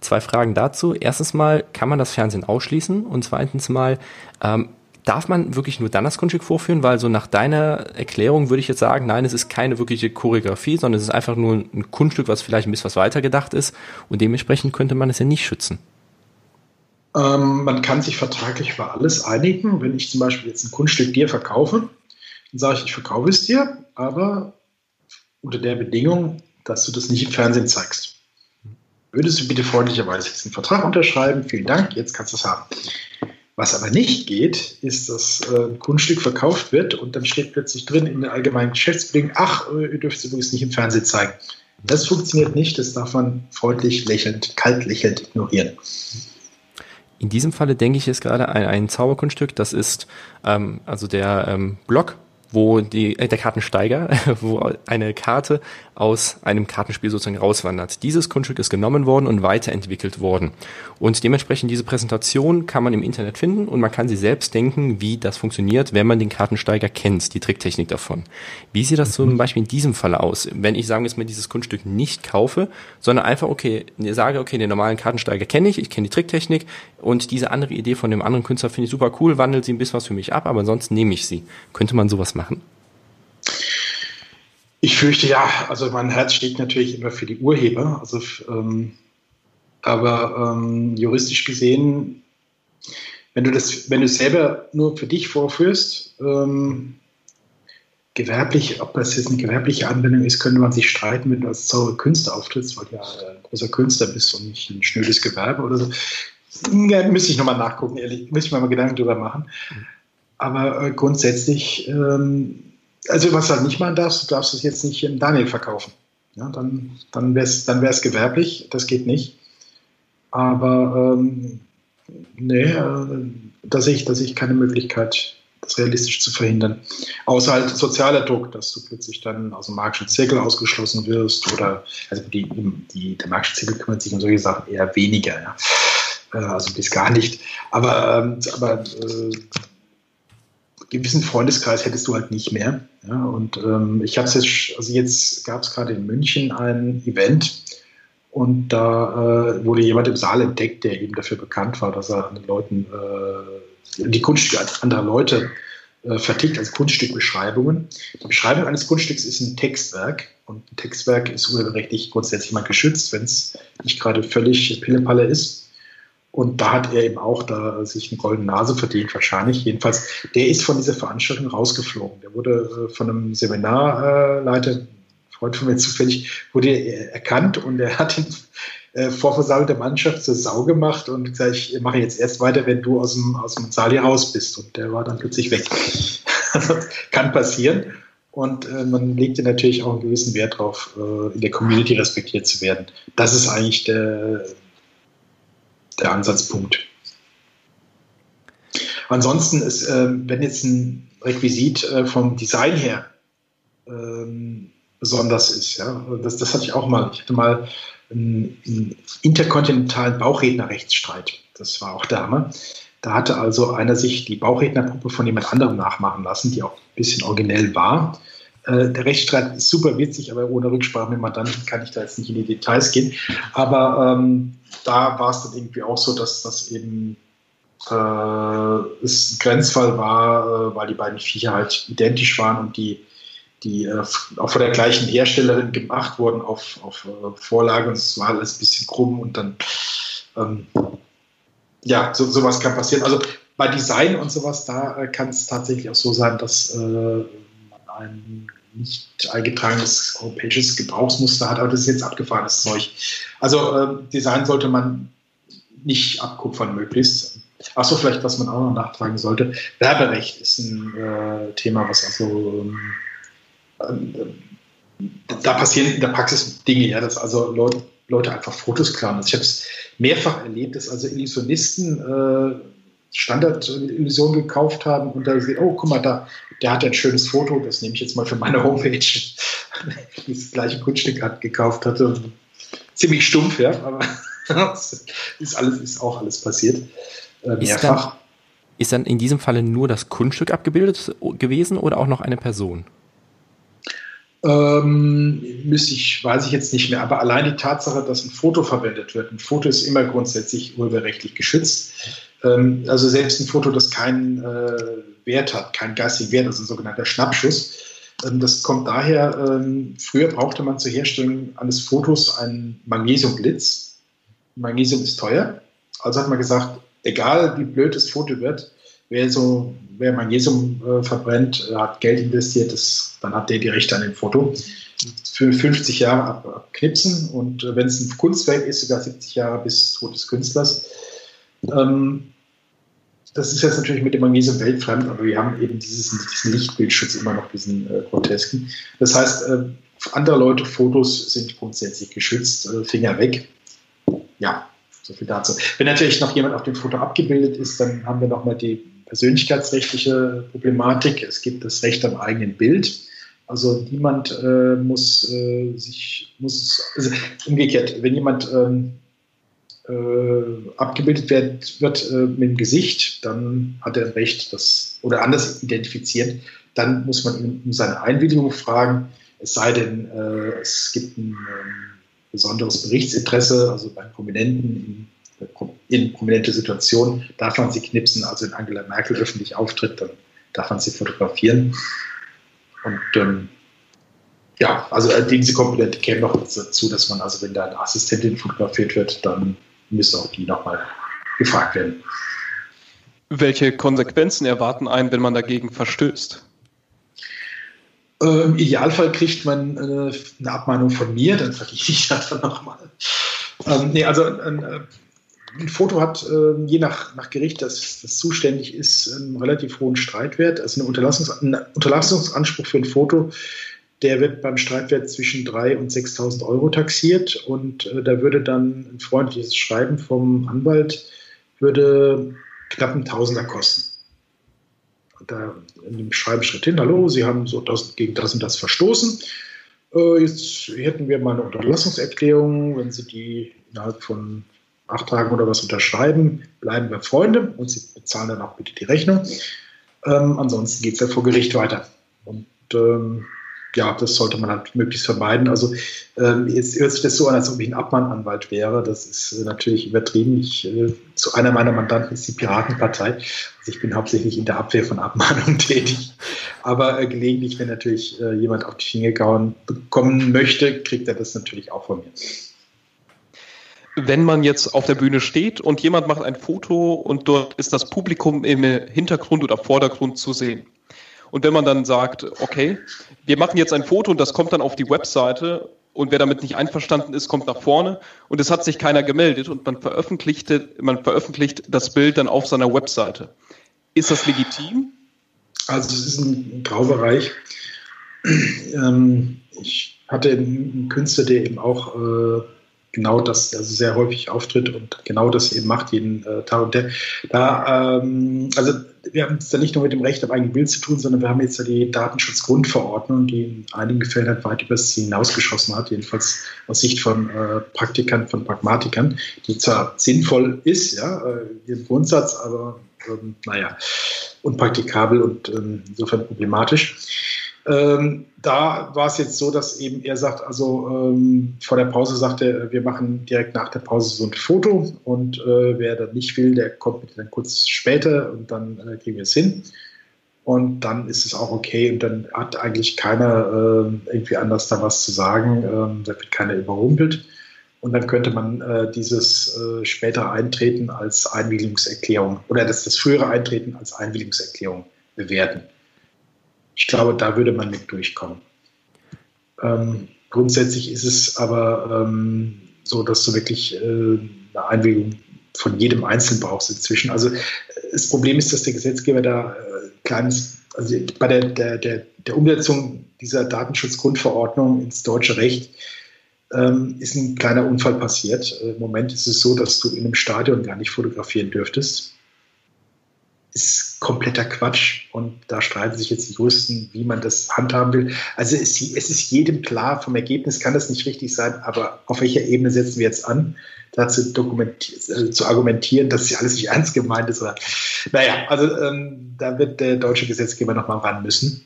[SPEAKER 1] Zwei Fragen dazu. Erstens mal, kann man das Fernsehen ausschließen? Und zweitens mal, ähm, Darf man wirklich nur dann das Kunststück vorführen? Weil so nach deiner Erklärung würde ich jetzt sagen, nein, es ist keine wirkliche Choreografie, sondern es ist einfach nur ein Kunststück, was vielleicht ein bisschen was weiter gedacht ist. Und dementsprechend könnte man es ja nicht schützen.
[SPEAKER 3] Ähm, man kann sich vertraglich für alles einigen. Wenn ich zum Beispiel jetzt ein Kunststück dir verkaufe, dann sage ich, ich verkaufe es dir, aber unter der Bedingung, dass du das nicht im Fernsehen zeigst. Würdest du bitte freundlicherweise diesen Vertrag unterschreiben? Vielen Dank, jetzt kannst du es haben. Was aber nicht geht, ist, dass äh, ein Kunststück verkauft wird und dann steht plötzlich drin in den allgemeinen Geschäftsbedingungen, ach, ihr dürft es übrigens nicht im Fernsehen zeigen. Das funktioniert nicht, das darf man freundlich lächelnd, kalt lächelnd ignorieren.
[SPEAKER 1] In diesem Falle denke ich jetzt gerade ein, ein Zauberkunststück, das ist ähm, also der ähm, Block wo die, äh, der Kartensteiger, wo eine Karte aus einem Kartenspiel sozusagen rauswandert. Dieses Kunststück ist genommen worden und weiterentwickelt worden. Und dementsprechend diese Präsentation kann man im Internet finden und man kann sie selbst denken, wie das funktioniert, wenn man den Kartensteiger kennt, die Tricktechnik davon. Wie sieht das zum. Beispiel in diesem Fall aus? Wenn ich, sagen wir jetzt mal, dieses Kunststück nicht kaufe, sondern einfach, okay, sage, okay, den normalen Kartensteiger kenne ich, ich kenne die Tricktechnik und diese andere Idee von dem anderen Künstler finde ich super cool, wandelt sie ein bisschen was für mich ab, aber ansonsten nehme ich sie. Könnte man sowas machen?
[SPEAKER 3] Ich fürchte ja, also mein Herz steht natürlich immer für die Urheber. Also, ähm, aber ähm, juristisch gesehen, wenn du das, wenn du selber nur für dich vorführst, ähm, gewerblich, ob das jetzt eine gewerbliche Anwendung ist, könnte man sich streiten, wenn du als Zauberer Künstler auftrittst, weil du ja ein großer Künstler bist und nicht ein schnödes Gewerbe oder so. Ja, müsste ich nochmal nachgucken, ehrlich, müsste ich mir mal Gedanken drüber machen. Aber äh, grundsätzlich ähm, also was du halt nicht machen darfst, du darfst es jetzt nicht in Daniel verkaufen. Ja, dann dann wäre es dann wär's gewerblich, das geht nicht. Aber ähm, nee, äh, da sehe ich, da sehe ich keine Möglichkeit, das realistisch zu verhindern. Außer halt sozialer Druck, dass du plötzlich dann aus dem Marxischen Zirkel ausgeschlossen wirst oder also die, die, der Marxische Zirkel kümmert sich um solche Sachen eher weniger, ja. Äh, also bis gar nicht. Aber, ähm, aber äh, gewissen Freundeskreis hättest du halt nicht mehr. Ja, und ähm, ich habe es jetzt, also jetzt gab es gerade in München ein Event und da äh, wurde jemand im Saal entdeckt, der eben dafür bekannt war, dass er an den Leuten äh, die Kunststücke anderer Leute äh, vertickt als Kunststückbeschreibungen. Die Beschreibung eines Kunststücks ist ein Textwerk und ein Textwerk ist urheberrechtlich grundsätzlich mal geschützt, wenn es nicht gerade völlig Pillepalle ist. Und da hat er eben auch da sich eine goldene Nase verdient, wahrscheinlich. Jedenfalls, der ist von dieser Veranstaltung rausgeflogen. Der wurde äh, von einem Seminarleiter, Freund von mir zufällig, wurde erkannt und er hat ihn äh, vor versammelter Mannschaft zur Sau gemacht und gesagt, ich mache jetzt erst weiter, wenn du aus dem, aus dem Saal hier raus bist. Und der war dann plötzlich weg. kann passieren. Und äh, man legte natürlich auch einen gewissen Wert darauf, äh, in der Community respektiert zu werden. Das ist eigentlich der, der Ansatzpunkt. Ansonsten ist, äh, wenn jetzt ein Requisit äh, vom Design her ähm, besonders ist, ja, das, das hatte ich auch mal. Ich hatte mal einen, einen interkontinentalen Bauchrednerrechtsstreit. Das war auch der Hammer. Da hatte also einer sich die Bauchrednerpuppe von jemand anderem nachmachen lassen, die auch ein bisschen originell war. Äh, der Rechtsstreit ist super witzig, aber ohne Rücksprache mit Mandanten kann ich da jetzt nicht in die Details gehen. Aber ähm, da war es dann irgendwie auch so, dass das eben äh, es ein Grenzfall war, äh, weil die beiden Viecher halt identisch waren und die, die äh, auch von der gleichen Herstellerin gemacht wurden auf, auf äh, Vorlage und es war alles ein bisschen krumm und dann ähm, ja, so, sowas kann passieren. Also bei Design und sowas, da äh, kann es tatsächlich auch so sein, dass man einen nicht eingetragenes europäisches Gebrauchsmuster hat, aber das ist jetzt abgefahrenes Zeug. Also äh, Design sollte man nicht abkupfern möglichst. Achso, vielleicht, was man auch noch nachtragen sollte. Werberecht ist ein äh, Thema, was also ähm, äh, da passieren in der Praxis Dinge, ja, dass also Leute, Leute einfach Fotos klauen. Also ich habe es mehrfach erlebt, dass also Illusionisten äh, Standard-Illusion gekauft haben und da sehen, oh, guck mal, da, der hat ein schönes Foto, das nehme ich jetzt mal für meine Homepage, das gleiche Kunststück hat, gekauft hatte. Ziemlich stumpf, ja, aber ist, alles, ist auch alles passiert.
[SPEAKER 1] Äh, mehrfach. Ist dann, ist dann in diesem Falle nur das Kunststück abgebildet gewesen oder auch noch eine Person?
[SPEAKER 3] Ähm, müsste ich, weiß ich jetzt nicht mehr, aber allein die Tatsache, dass ein Foto verwendet wird, ein Foto ist immer grundsätzlich urheberrechtlich geschützt. Ähm, also selbst ein Foto, das keinen äh, Wert hat, keinen geistigen Wert, also ein sogenannter Schnappschuss. Ähm, das kommt daher, ähm, früher brauchte man zur Herstellung eines Fotos einen Magnesiumblitz. Magnesium ist teuer, also hat man gesagt, egal wie blöd das Foto wird, wer so, wer Magnesium äh, verbrennt, äh, hat Geld investiert, das, dann hat der die Rechte an dem Foto. Für 50 Jahre ab, abknipsen und äh, wenn es ein Kunstwerk ist, sogar 70 Jahre bis Tod des Künstlers. Ähm, das ist jetzt natürlich mit dem Magnesium weltfremd, aber wir haben eben dieses, diesen Lichtbildschutz immer noch, diesen äh, grotesken. Das heißt, äh, andere Leute Fotos sind grundsätzlich geschützt, äh, Finger weg. Ja, so viel dazu. Wenn natürlich noch jemand auf dem Foto abgebildet ist, dann haben wir nochmal die persönlichkeitsrechtliche Problematik. Es gibt das Recht am eigenen Bild. Also niemand äh, muss äh, sich, muss, also umgekehrt, wenn jemand ähm, äh, abgebildet wird, wird äh, mit dem Gesicht, dann hat er ein Recht, das oder anders identifiziert, dann muss man ihn um seine Einwilligung fragen. Es sei denn, äh, es gibt ein ähm, besonderes Berichtsinteresse, also bei Prominenten in, in prominente Situationen darf man sie knipsen. Also wenn Angela Merkel öffentlich auftritt, dann darf man sie fotografieren. Und ähm, ja, also äh, diese Komponente käme noch dazu, dass man also, wenn da eine Assistentin fotografiert wird, dann müsste auch die nochmal gefragt werden.
[SPEAKER 2] Welche Konsequenzen erwarten einen, wenn man dagegen verstößt?
[SPEAKER 3] Äh, Im Idealfall kriegt man äh, eine Abmahnung von mir, dann verdiene ich das dann nochmal. Ähm, nee, also ein, äh, ein Foto hat äh, je nach, nach Gericht, das, das zuständig ist, einen relativ hohen Streitwert. Also eine Unterlassungs ein Unterlassungsanspruch für ein Foto, der wird beim Streitwert zwischen 3.000 und 6.000 Euro taxiert. Und äh, da würde dann ein freundliches Schreiben vom Anwalt würde knapp einen Tausender kosten da in dem Schreiben steht hin, hallo, Sie haben so das, gegen das und das verstoßen. Äh, jetzt hätten wir mal eine Unterlassungserklärung. Wenn Sie die innerhalb von acht Tagen oder was unterschreiben, bleiben wir Freunde und Sie bezahlen dann auch bitte die Rechnung. Ähm, ansonsten geht es ja vor Gericht weiter. Und ähm, ja, das sollte man halt möglichst vermeiden. Also ähm, jetzt hört sich das so an, als ob ich ein Abmahnanwalt wäre. Das ist äh, natürlich übertrieben. Ich, äh, zu einer meiner Mandanten ist die Piratenpartei. Also ich bin hauptsächlich in der Abwehr von Abmahnungen tätig. Aber äh, gelegentlich, wenn natürlich äh, jemand auf die Finger gehauen bekommen möchte, kriegt er das natürlich auch von mir.
[SPEAKER 2] Wenn man jetzt auf der Bühne steht und jemand macht ein Foto und dort ist das Publikum im Hintergrund oder Vordergrund zu sehen und wenn man dann sagt, okay, wir machen jetzt ein Foto und das kommt dann auf die Webseite und wer damit nicht einverstanden ist, kommt nach vorne und es hat sich keiner gemeldet und man veröffentlichte, man veröffentlicht das Bild dann auf seiner Webseite. Ist das legitim?
[SPEAKER 3] Also es ist ein Graubereich. Ähm, ich hatte einen Künstler, der eben auch äh, genau das also sehr häufig auftritt und genau das eben macht jeden äh, Tag. Und der, da, ähm, also wir haben es da nicht nur mit dem Recht auf eigene Bild zu tun, sondern wir haben jetzt ja die Datenschutzgrundverordnung, die in einigen Fällen halt weit über Ziel hinausgeschossen hat, jedenfalls aus Sicht von äh, Praktikern, von Pragmatikern, die zwar sinnvoll ist, ja, äh, im Grundsatz, aber ähm, naja, unpraktikabel und ähm, insofern problematisch. Ähm, da war es jetzt so, dass eben er sagt, also ähm, vor der Pause sagte, wir machen direkt nach der Pause so ein Foto und äh, wer dann nicht will, der kommt dann kurz später und dann äh, kriegen wir es hin. Und dann ist es auch okay und dann hat eigentlich keiner äh, irgendwie anders da was zu sagen. Ähm, da wird keiner überrumpelt. Und dann könnte man äh, dieses äh, spätere Eintreten als Einwilligungserklärung oder das, das frühere Eintreten als Einwilligungserklärung bewerten. Ich glaube, da würde man mit durchkommen. Ähm, grundsätzlich ist es aber ähm, so, dass du wirklich äh, eine Einwilligung von jedem Einzelnen brauchst inzwischen. Also das Problem ist, dass der Gesetzgeber da äh, kleines, also bei der, der, der, der Umsetzung dieser Datenschutzgrundverordnung ins deutsche Recht ähm, ist ein kleiner Unfall passiert. Äh, Im Moment ist es so, dass du in einem Stadion gar nicht fotografieren dürftest ist kompletter Quatsch und da streiten sich jetzt die Juristen, wie man das handhaben will. Also es, es ist jedem klar, vom Ergebnis kann das nicht richtig sein, aber auf welcher Ebene setzen wir jetzt an, dazu äh, zu argumentieren, dass ja alles nicht ernst gemeint ist. Oder, naja, also ähm, da wird der deutsche Gesetzgeber nochmal ran müssen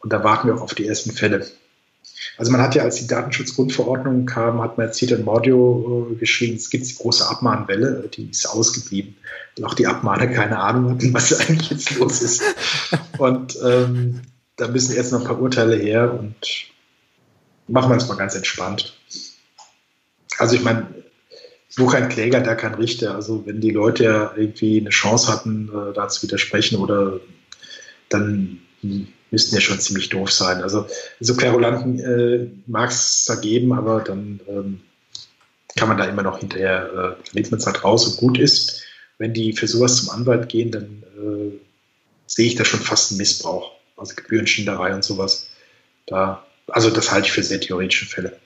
[SPEAKER 3] und da warten wir auch auf die ersten Fälle. Also man hat ja, als die Datenschutzgrundverordnung kam, hat man jetzt in Mordio äh, geschrieben, es gibt die große Abmahnwelle, die ist ausgeblieben. Und auch die Abmahner keine Ahnung hatten, was eigentlich jetzt los ist. Und ähm, da müssen jetzt noch ein paar Urteile her und machen wir es mal ganz entspannt. Also ich meine, wo kein Kläger, da kein Richter. Also wenn die Leute ja irgendwie eine Chance hatten, äh, da zu widersprechen oder dann müssten ja schon ziemlich doof sein. Also so Querulanten äh, mag es da geben, aber dann ähm, kann man da immer noch hinterher, äh, lädt man es halt raus und gut ist. Wenn die für sowas zum Anwalt gehen, dann äh, sehe ich da schon fast einen Missbrauch. Also Gebührenschinderei und sowas. Da, also das halte ich für sehr theoretische Fälle.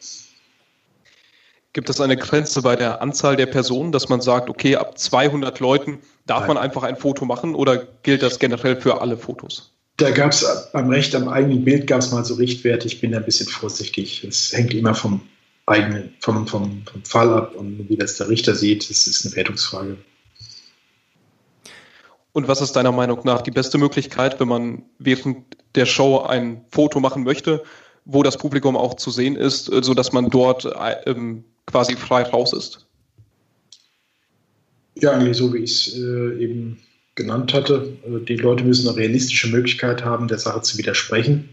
[SPEAKER 2] Gibt es eine Grenze bei der Anzahl der Personen, dass man sagt, okay, ab 200 Leuten darf Nein. man einfach ein Foto machen oder gilt das generell für alle Fotos?
[SPEAKER 3] Da gab es beim Recht am eigenen Bild gab es mal so Richtwerte. Ich bin da ein bisschen vorsichtig. Es hängt immer vom eigenen, vom, vom, vom Fall ab und wie das der Richter sieht. Es ist eine Wertungsfrage.
[SPEAKER 2] Und was ist deiner Meinung nach die beste Möglichkeit, wenn man während der Show ein Foto machen möchte, wo das Publikum auch zu sehen ist, äh, sodass man dort äh, ähm, quasi frei raus ist?
[SPEAKER 3] Ja, eigentlich so, wie ich es äh, eben genannt hatte. Äh, die Leute müssen eine realistische Möglichkeit haben, der Sache zu widersprechen.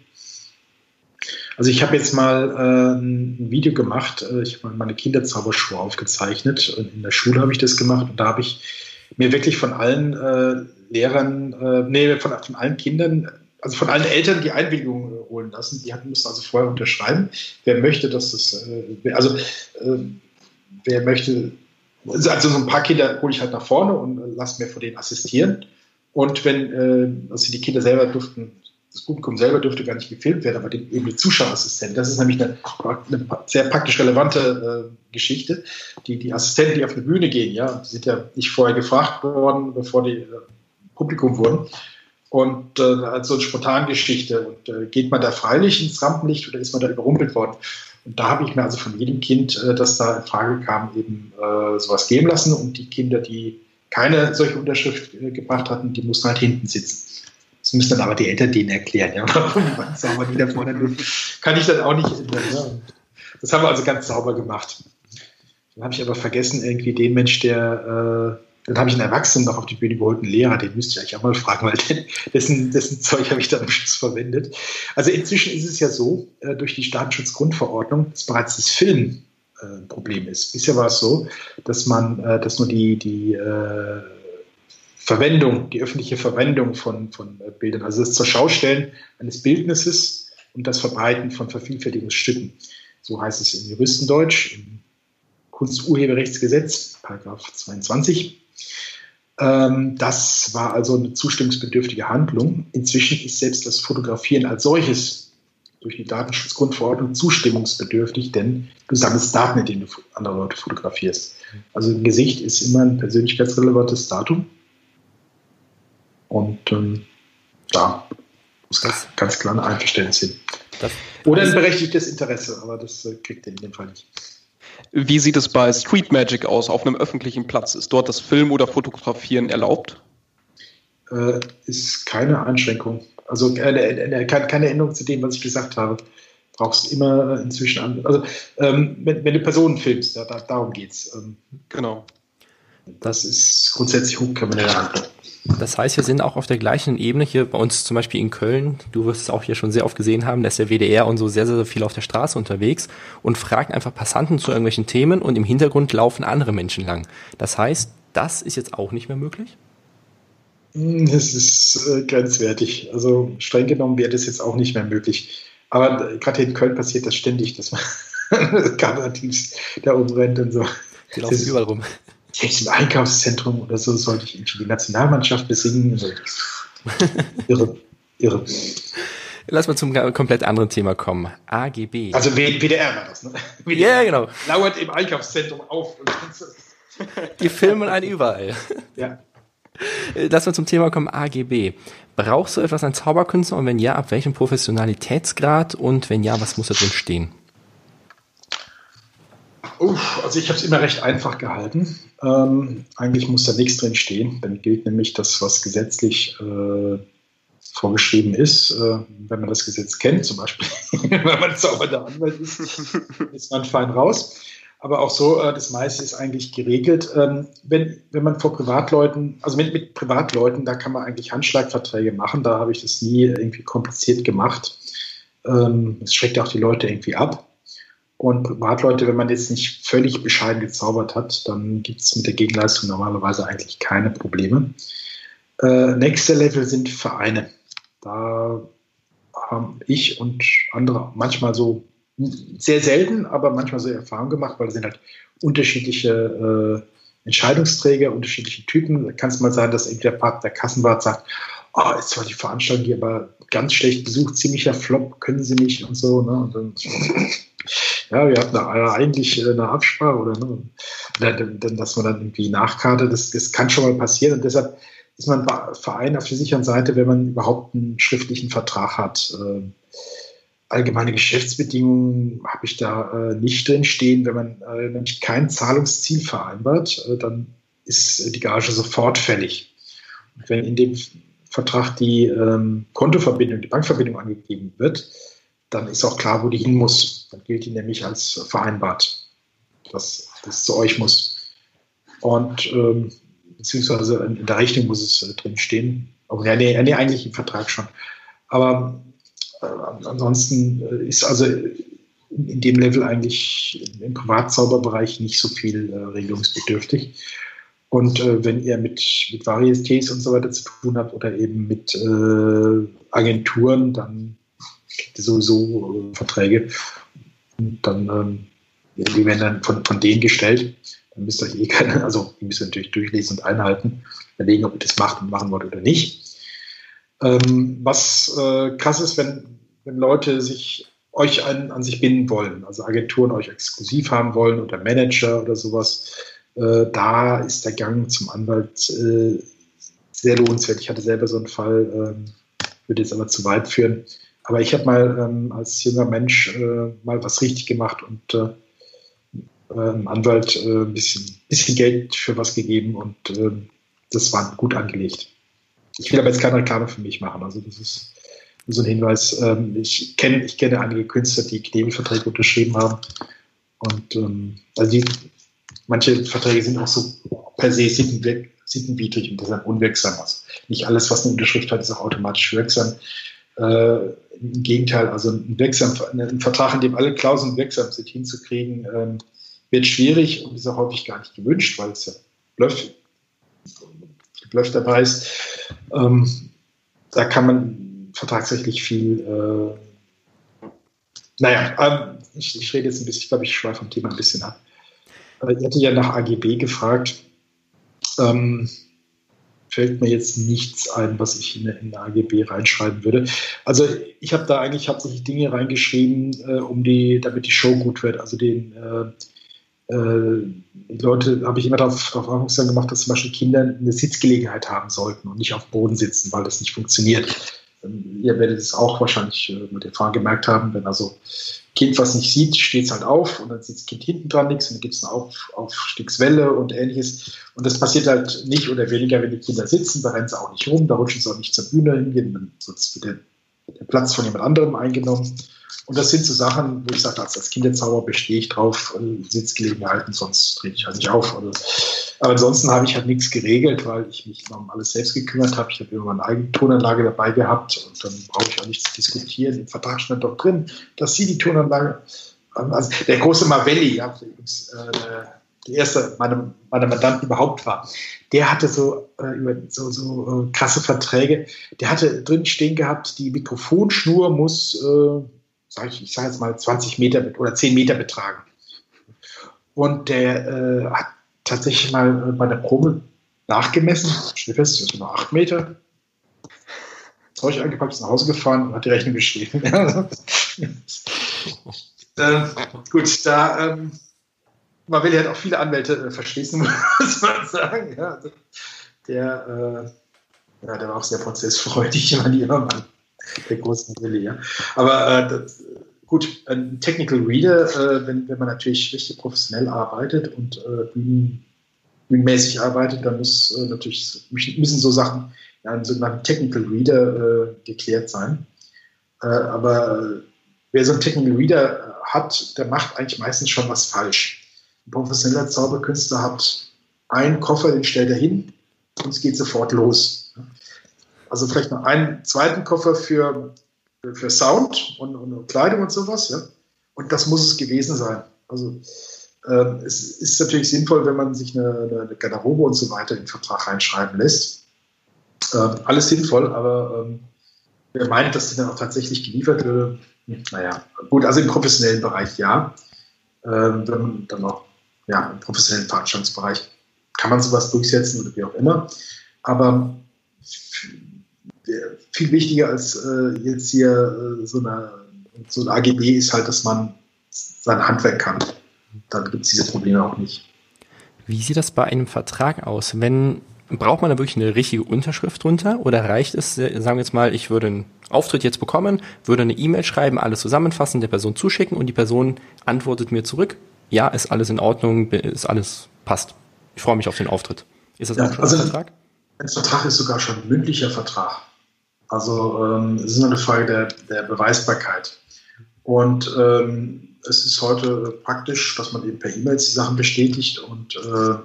[SPEAKER 3] Also ich habe jetzt mal äh, ein Video gemacht, äh, ich habe meine Kinderzauberschuhe aufgezeichnet. In der Schule habe ich das gemacht und da habe ich mir wirklich von allen äh, Lehrern, nee, von, von, allen Kindern, also von allen Eltern die Einwilligung holen lassen. Die mussten also vorher unterschreiben. Wer möchte, dass das, also wer möchte, also so ein paar Kinder hole ich halt nach vorne und lasse mir von denen assistieren. Und wenn, also die Kinder selber durften das Publikum selber dürfte gar nicht gefilmt werden, aber die, eben die Zuschauerassistenten. Das ist nämlich eine, eine sehr praktisch relevante äh, Geschichte. Die, die Assistenten, die auf eine Bühne gehen, ja, die sind ja nicht vorher gefragt worden, bevor die äh, Publikum wurden. Und äh, also eine Spontangeschichte. Und äh, geht man da freilich ins Rampenlicht oder ist man da überrumpelt worden? Und da habe ich mir also von jedem Kind, äh, das da in Frage kam, eben äh, sowas geben lassen. Und die Kinder, die keine solche Unterschrift äh, gebracht hatten, die mussten halt hinten sitzen. Das müssen dann aber die Eltern denen erklären, ja, warum man sauber die da vorne Kann ich dann auch nicht ändern. Ja. Das haben wir also ganz sauber gemacht. Dann habe ich aber vergessen, irgendwie den Mensch, der, dann habe ich einen Erwachsenen noch auf die Bühne geholt, einen Lehrer, den müsste ich eigentlich auch mal fragen, weil dessen, dessen Zeug habe ich dann am Schluss verwendet. Also inzwischen ist es ja so, äh, durch die Datenschutzgrundverordnung, dass bereits das Film äh, ein Problem ist. Bisher war es so, dass man, äh, dass nur die, die äh, Verwendung, die öffentliche Verwendung von, von äh, Bildern, also das Zerschaustellen eines Bildnisses und das Verbreiten von Vervielfältigungsstücken. So heißt es im Juristendeutsch, im Kunsturheberrechtsgesetz, Paragraph 22. Ähm, das war also eine zustimmungsbedürftige Handlung. Inzwischen ist selbst das Fotografieren als solches durch die Datenschutzgrundverordnung zustimmungsbedürftig, denn du sammelst Daten, in denen du andere Leute fotografierst. Also ein Gesicht ist immer ein persönlichkeitsrelevantes Datum und ähm, da muss das, ganz klar ein Einverständnis hin. Oder ein berechtigtes Interesse, aber das äh, kriegt ihr in dem Fall nicht.
[SPEAKER 2] Wie sieht es bei Street Magic aus auf einem öffentlichen Platz? Ist dort das Film oder Fotografieren erlaubt?
[SPEAKER 3] Äh, ist keine Einschränkung. Also äh, keine Änderung zu dem, was ich gesagt habe. Brauchst immer inzwischen an. Also, ähm, wenn, wenn, du Personen filmst, ja, da, darum geht es. Ähm,
[SPEAKER 2] genau.
[SPEAKER 3] Das ist grundsätzlich hochkriminelle Handlung.
[SPEAKER 1] Das heißt, wir sind auch auf der gleichen Ebene hier bei uns zum Beispiel in Köln. Du wirst es auch hier schon sehr oft gesehen haben, da ist der WDR und so sehr, sehr, sehr viel auf der Straße unterwegs und fragt einfach Passanten zu irgendwelchen Themen und im Hintergrund laufen andere Menschen lang. Das heißt, das ist jetzt auch nicht mehr möglich?
[SPEAKER 3] Hm, es ist äh, grenzwertig. Also streng genommen wäre das jetzt auch nicht mehr möglich. Aber gerade in Köln passiert das ständig, dass man Kamerateams da rumrennt und so.
[SPEAKER 1] Die laufen überall rum
[SPEAKER 3] selbst im Einkaufszentrum oder so sollte ich irgendwie die Nationalmannschaft besingen. Also, irre, irre.
[SPEAKER 1] Lass mal zum komplett anderen Thema kommen. AGB.
[SPEAKER 3] Also WDR war das, ne?
[SPEAKER 1] WDR ja, genau.
[SPEAKER 3] Lauert im Einkaufszentrum auf.
[SPEAKER 1] Die filmen einen überall.
[SPEAKER 3] Ja.
[SPEAKER 1] Lass mal zum Thema kommen, AGB. Brauchst du etwas an Zauberkünsten und wenn ja, ab welchem Professionalitätsgrad und wenn ja, was muss da drin stehen?
[SPEAKER 3] Uff, also ich habe es immer recht einfach gehalten. Ähm, eigentlich muss da nichts drin stehen. Dann gilt nämlich das, was gesetzlich äh, vorgeschrieben ist. Äh, wenn man das Gesetz kennt, zum Beispiel, wenn man zaubernder Anwalt ist, ist man fein raus. Aber auch so, äh, das meiste ist eigentlich geregelt. Ähm, wenn, wenn man vor Privatleuten, also mit, mit Privatleuten, da kann man eigentlich Handschlagverträge machen. Da habe ich das nie irgendwie kompliziert gemacht. Ähm, es schreckt auch die Leute irgendwie ab. Und Privatleute, wenn man jetzt nicht völlig bescheiden gezaubert hat, dann gibt es mit der Gegenleistung normalerweise eigentlich keine Probleme. Äh, nächster Level sind Vereine. Da haben ich und andere manchmal so sehr selten, aber manchmal so Erfahrungen gemacht, weil das sind halt unterschiedliche äh, Entscheidungsträger, unterschiedliche Typen. Da kann es mal sein, dass der, der Kassenwart sagt, oh, jetzt war die Veranstaltung hier aber ganz schlecht besucht, ziemlicher Flop, können Sie nicht und so. Ne? Und dann, ja, wir hatten eigentlich äh, eine Absprache oder ne? dass man dann irgendwie nachkarte, das, das kann schon mal passieren und deshalb ist man Verein auf der sicheren Seite, wenn man überhaupt einen schriftlichen Vertrag hat. Ähm, allgemeine Geschäftsbedingungen habe ich da äh, nicht drin stehen. Wenn man äh, nämlich kein Zahlungsziel vereinbart, dann ist die Gage sofort fällig. Und wenn in dem Vertrag die ähm, Kontoverbindung, die Bankverbindung angegeben wird, dann ist auch klar, wo die hin muss. Dann gilt die nämlich als vereinbart, dass das zu euch muss. Und ähm, beziehungsweise in der Rechnung muss es äh, drin stehen. Oh, ja, nee, nee, eigentlich im Vertrag schon. Aber äh, ansonsten äh, ist also in dem Level eigentlich im Privatzauberbereich nicht so viel äh, regelungsbedürftig. Und äh, wenn ihr mit, mit Varietés und so weiter zu tun habt oder eben mit äh, Agenturen, dann ihr sowieso äh, Verträge. Und dann, ähm, die werden dann von, von denen gestellt. Dann müsst ihr euch eh keine, also die müsst ihr natürlich durchlesen und einhalten, überlegen, ob ihr das macht und machen wollt oder nicht. Ähm, was äh, krass ist, wenn, wenn Leute sich euch an, an sich binden wollen, also Agenturen euch exklusiv haben wollen oder Manager oder sowas, äh, da ist der Gang zum Anwalt äh, sehr lohnenswert. Ich hatte selber so einen Fall, ähm, würde jetzt aber zu weit führen. Aber ich habe mal ähm, als junger Mensch äh, mal was richtig gemacht und äh, einem Anwalt äh, ein bisschen, bisschen Geld für was gegeben und äh, das war gut angelegt. Ich will aber jetzt keine Reklame für mich machen. Also das ist so ein Hinweis. Ähm, ich kenne ich kenne einige Künstler, die Knebelverträge unterschrieben haben. Und ähm, also die manche Verträge sind auch so per se sittenwidrig und deshalb unwirksam. Also nicht alles, was eine Unterschrift hat, ist auch automatisch wirksam. Äh, Im Gegenteil, also ein, wirksam, ein Vertrag, in dem alle Klauseln wirksam sind, hinzukriegen, ähm, wird schwierig und ist auch häufig gar nicht gewünscht, weil es ja Bluff, Bluff dabei ist. Ähm, da kann man vertragsrechtlich viel, äh, naja, ähm, ich, ich, rede jetzt ein bisschen, ich glaube, ich schweife vom Thema ein bisschen ab. Äh, ich hatte ja nach AGB gefragt. Ähm, fällt mir jetzt nichts ein, was ich in, in AGB reinschreiben würde. Also ich habe da eigentlich hauptsächlich Dinge reingeschrieben, äh, um die, damit die Show gut wird. Also den äh, äh, die Leute habe ich immer darauf, aufmerksam gemacht, dass zum Beispiel Kinder eine Sitzgelegenheit haben sollten und nicht auf dem Boden sitzen, weil das nicht funktioniert. Ähm, ihr werdet es auch wahrscheinlich äh, mit der Fahren gemerkt haben, wenn also Kind, was nicht sieht, steht es halt auf und dann sieht das Kind hinten dran nichts und dann gibt es eine auf, Aufstiegswelle und ähnliches. Und das passiert halt nicht oder weniger, wenn die Kinder sitzen, da rennen sie auch nicht rum, da rutschen sie auch nicht zur Bühne hingehen, sonst wird der, der Platz von jemand anderem eingenommen. Und das sind so Sachen, wo ich sage, als, Kinderzauber bestehe ich drauf, äh, Sitzgelegenheiten, sonst trete ich halt nicht auf. Also, aber ansonsten habe ich halt nichts geregelt, weil ich mich um alles selbst gekümmert habe. Ich habe immer meine eigene Tonanlage dabei gehabt und dann brauche ich auch nichts diskutieren. Im Vertrag stand doch drin, dass Sie die Tonanlage, also der große Mavelli, ja, übrigens, äh, der erste meiner, meiner Mandanten überhaupt war, der hatte so, äh, über so, so äh, krasse Verträge. Der hatte drin stehen gehabt, die Mikrofonschnur muss äh, sage ich, ich sage jetzt mal 20 Meter oder 10 Meter betragen. Und der äh, hat tatsächlich mal äh, bei der Probe nachgemessen, steht fest, das sind nur 8 Meter. Zeug eingepackt, ist nach Hause gefahren und hat die Rechnung geschrieben. äh, gut, da ähm, man will ja auch viele Anwälte äh, verschließen, muss man sagen. Ja, also der, äh, ja, der war auch sehr prozessfreudig, mein lieber Mann der großen Wille, ja. Aber äh, das, gut, ein Technical Reader, äh, wenn, wenn man natürlich richtig professionell arbeitet und äh, bühnenmäßig arbeitet, dann muss äh, natürlich müssen so Sachen ja, einem sogenannten Technical Reader äh, geklärt sein. Äh, aber wer so einen Technical Reader hat, der macht eigentlich meistens schon was falsch. Ein professioneller Zauberkünstler hat einen Koffer, den stellt er hin und es geht sofort los. Also vielleicht noch einen zweiten Koffer für, für Sound und, und Kleidung und sowas. Ja? Und das muss es gewesen sein. Also ähm, es ist natürlich sinnvoll, wenn man sich eine, eine, Garderobe und so weiter in den Vertrag reinschreiben lässt. Ähm, alles sinnvoll, aber ähm, wer meint, dass die dann auch tatsächlich geliefert wird, naja, gut, also im professionellen Bereich ja. Ähm, wenn man dann auch ja, im professionellen Veranstaltungsbereich kann man sowas durchsetzen oder wie auch immer. Aber viel wichtiger als äh, jetzt hier äh, so, eine, so ein AGB ist halt, dass man sein Handwerk kann. Dann gibt es diese Probleme auch nicht.
[SPEAKER 1] Wie sieht das bei einem Vertrag aus? Wenn braucht man da wirklich eine richtige Unterschrift drunter oder reicht es, äh, sagen wir jetzt mal, ich würde einen Auftritt jetzt bekommen, würde eine E-Mail schreiben, alles zusammenfassen, der Person zuschicken und die Person antwortet mir zurück, ja, ist alles in Ordnung, ist alles passt. Ich freue mich auf den Auftritt. Ist das
[SPEAKER 3] ja, auch schon also ein Vertrag? Ein Vertrag ist sogar schon ein mündlicher Vertrag. Also ähm, es ist eine Frage der, der Beweisbarkeit. Und ähm, es ist heute praktisch, dass man eben per E-Mail die Sachen bestätigt und äh,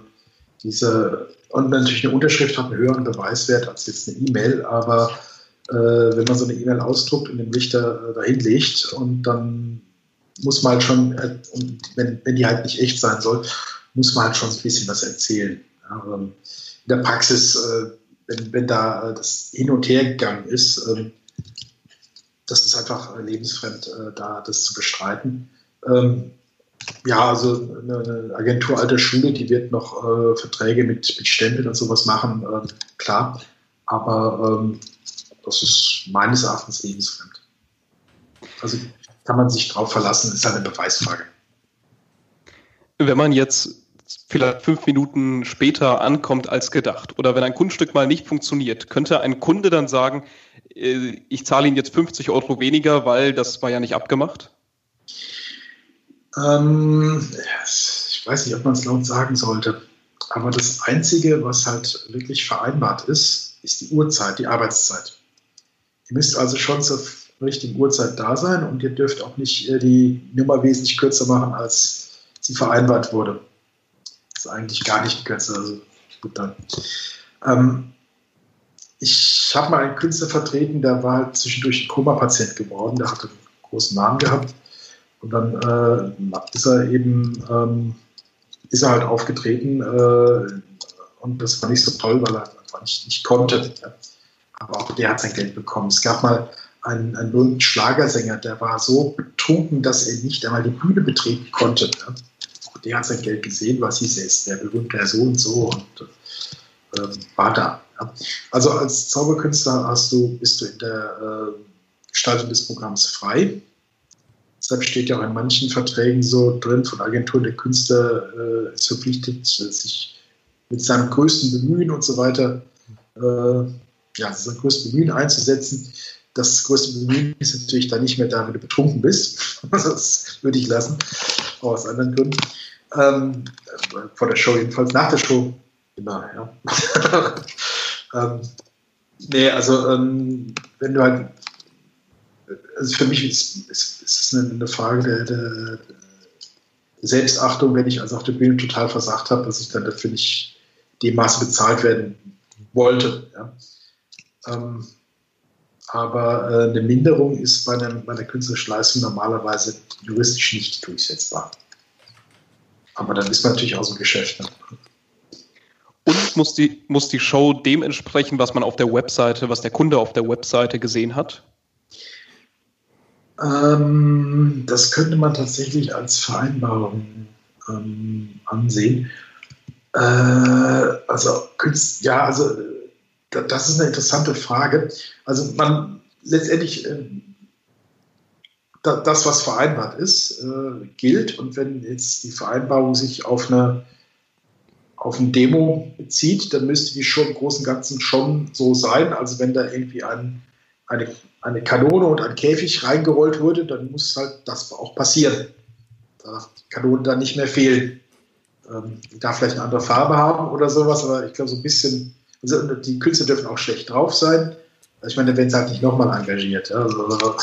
[SPEAKER 3] diese und natürlich eine Unterschrift hat einen höheren Beweiswert als jetzt eine E-Mail, aber äh, wenn man so eine E-Mail ausdruckt und den Richter äh, dahin legt und dann muss man halt schon, äh, und wenn, wenn die halt nicht echt sein soll, muss man halt schon ein bisschen was erzählen. Ja, ähm, in der Praxis, äh, wenn, wenn da äh, das hin und her gegangen ist, ähm, das ist einfach lebensfremd, da das zu bestreiten. Ähm, ja, also eine Agentur alter Schule, die wird noch äh, Verträge mit, mit Stempeln und sowas machen, äh, klar. Aber ähm, das ist meines Erachtens lebensfremd. Also kann man sich drauf verlassen, ist eine Beweisfrage.
[SPEAKER 2] Wenn man jetzt vielleicht fünf Minuten später ankommt als gedacht oder wenn ein Kunststück mal nicht funktioniert, könnte ein Kunde dann sagen, äh, ich zahle Ihnen jetzt 50 Euro weniger, weil das war ja nicht abgemacht?
[SPEAKER 3] Ähm, ich weiß nicht, ob man es laut sagen sollte, aber das Einzige, was halt wirklich vereinbart ist, ist die Uhrzeit, die Arbeitszeit. Ihr müsst also schon zur richtigen Uhrzeit da sein und ihr dürft auch nicht äh, die Nummer wesentlich kürzer machen, als sie vereinbart wurde. Das ist eigentlich gar nicht kürzer, also gut dann. Ähm, ich habe mal einen Künstler vertreten, der war halt zwischendurch ein Koma-Patient geworden, der hatte einen großen Namen gehabt und dann äh, ist er eben, ähm, ist er halt aufgetreten äh, und das war nicht so toll, weil er einfach nicht, nicht konnte. Ja. Aber auch der hat sein Geld bekommen. Es gab mal einen, einen Schlagersänger, der war so betrunken, dass er nicht einmal die Bühne betreten konnte. Ja. Der hat sein Geld gesehen, was hieß, ist der berühmte so und so und äh, war da. Ja. Also als Zauberkünstler hast du, bist du in der äh, Gestaltung des Programms frei. Deshalb steht ja auch in manchen Verträgen so drin, von Agenturen, der Künstler äh, ist verpflichtet, sich mit seinem größten Bemühen und so weiter, äh, ja, sein größtes Bemühen einzusetzen. Das größte Bemühen ist natürlich dann nicht mehr da, wenn du betrunken bist. das würde ich lassen, aus anderen Gründen. Ähm, vor der Show jedenfalls, nach der Show immer, ja. ähm, nee, also ähm, wenn du halt also für mich ist, ist, ist es eine, Frage der, der, Selbstachtung, wenn ich also auf der Bühne total versagt habe, dass ich dann dafür nicht dem Maße bezahlt werden wollte. Ja. Ähm, aber äh, eine Minderung ist bei, einem, bei einer künstlerischen Leistung normalerweise juristisch nicht durchsetzbar. Aber dann ist man natürlich auch so ein Geschäft. Ne?
[SPEAKER 2] Und muss die, muss die Show dementsprechend, was man auf der Webseite, was der Kunde auf der Webseite gesehen hat?
[SPEAKER 3] Ähm, das könnte man tatsächlich als Vereinbarung ähm, ansehen. Äh, also, ja, also das ist eine interessante Frage. Also man letztendlich äh, das, was vereinbart ist, äh, gilt. Und wenn jetzt die Vereinbarung sich auf eine auf ein Demo bezieht, dann müsste die schon im Großen und Ganzen schon so sein. Also wenn da irgendwie ein eine, eine Kanone und ein Käfig reingerollt wurde, dann muss halt das auch passieren. Da darf die Kanone dann nicht mehr fehlen. Ähm, die darf vielleicht eine andere Farbe haben oder sowas, aber ich glaube, so ein bisschen, also die Künstler dürfen auch schlecht drauf sein. Ich meine, wenn es halt nicht nochmal engagiert. Ja, also,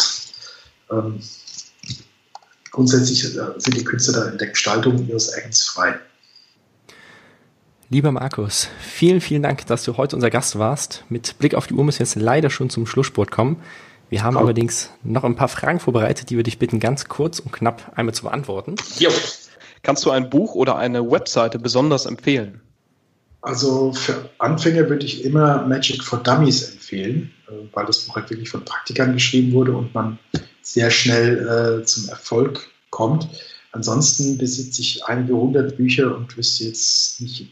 [SPEAKER 3] ähm, grundsätzlich äh, sind die Künstler da in der Gestaltung ihres Acts frei.
[SPEAKER 1] Lieber Markus, vielen, vielen Dank, dass du heute unser Gast warst. Mit Blick auf die Uhr müssen wir jetzt leider schon zum Schlusssport kommen. Wir haben oh. allerdings noch ein paar Fragen vorbereitet, die wir dich bitten, ganz kurz und knapp einmal zu beantworten.
[SPEAKER 2] Jo. Kannst du ein Buch oder eine Webseite besonders empfehlen?
[SPEAKER 3] Also für Anfänger würde ich immer Magic for Dummies empfehlen, äh, weil das Buch halt wirklich von Praktikern geschrieben wurde und man sehr schnell äh, zum Erfolg kommt. Ansonsten besitze ich einige hundert Bücher und wüsste jetzt nicht,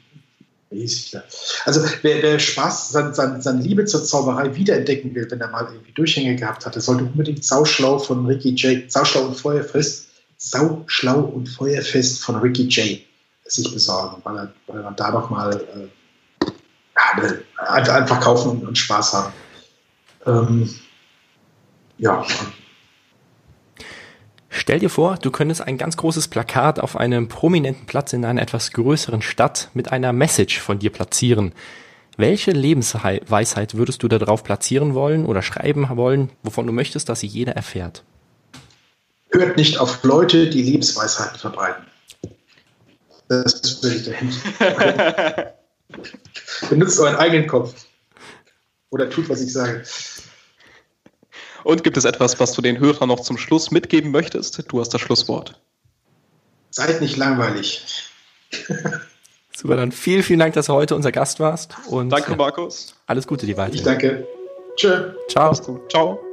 [SPEAKER 3] also wer, wer Spaß, seine sein, sein Liebe zur Zauberei wiederentdecken will, wenn er mal irgendwie Durchhänge gehabt hatte, sollte unbedingt Sauschlau von Ricky J. Sauschlau und Feuerfest, Sauschlau und Feuerfest von Ricky J. sich besorgen, weil, er, weil man da noch mal äh, ja, einfach kaufen und, und Spaß haben. Ähm,
[SPEAKER 1] ja, Stell dir vor, du könntest ein ganz großes Plakat auf einem prominenten Platz in einer etwas größeren Stadt mit einer Message von dir platzieren. Welche Lebensweisheit würdest du da drauf platzieren wollen oder schreiben wollen, wovon du möchtest, dass sie jeder erfährt?
[SPEAKER 3] Hört nicht auf Leute, die Lebensweisheiten verbreiten. Das würde ich dahin. Benutzt euren eigenen Kopf. Oder tut, was ich sage.
[SPEAKER 2] Und gibt es etwas, was du den Hörern noch zum Schluss mitgeben möchtest? Du hast das Schlusswort.
[SPEAKER 3] Seid nicht langweilig.
[SPEAKER 1] Super, dann vielen, vielen Dank, dass du heute unser Gast warst.
[SPEAKER 2] Und danke, Markus.
[SPEAKER 1] Alles Gute dir weiter.
[SPEAKER 3] Ich danke. Tschö.
[SPEAKER 1] Ciao.
[SPEAKER 2] Ciao.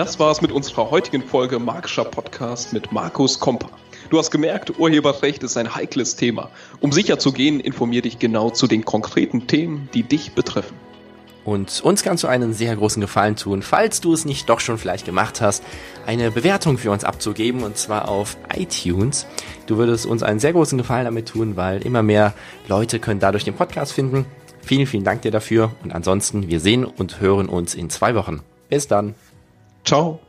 [SPEAKER 2] Das war's mit unserer heutigen Folge Magischer Podcast mit Markus Kompa. Du hast gemerkt, Urheberrecht ist ein heikles Thema. Um sicher zu gehen, informier dich genau zu den konkreten Themen, die dich betreffen.
[SPEAKER 1] Und uns kannst du einen sehr großen Gefallen tun, falls du es nicht doch schon vielleicht gemacht hast, eine Bewertung für uns abzugeben und zwar auf iTunes. Du würdest uns einen sehr großen Gefallen damit tun, weil immer mehr Leute können dadurch den Podcast finden. Vielen, vielen Dank dir dafür und ansonsten, wir sehen und hören uns in zwei Wochen. Bis dann.
[SPEAKER 2] Ciao.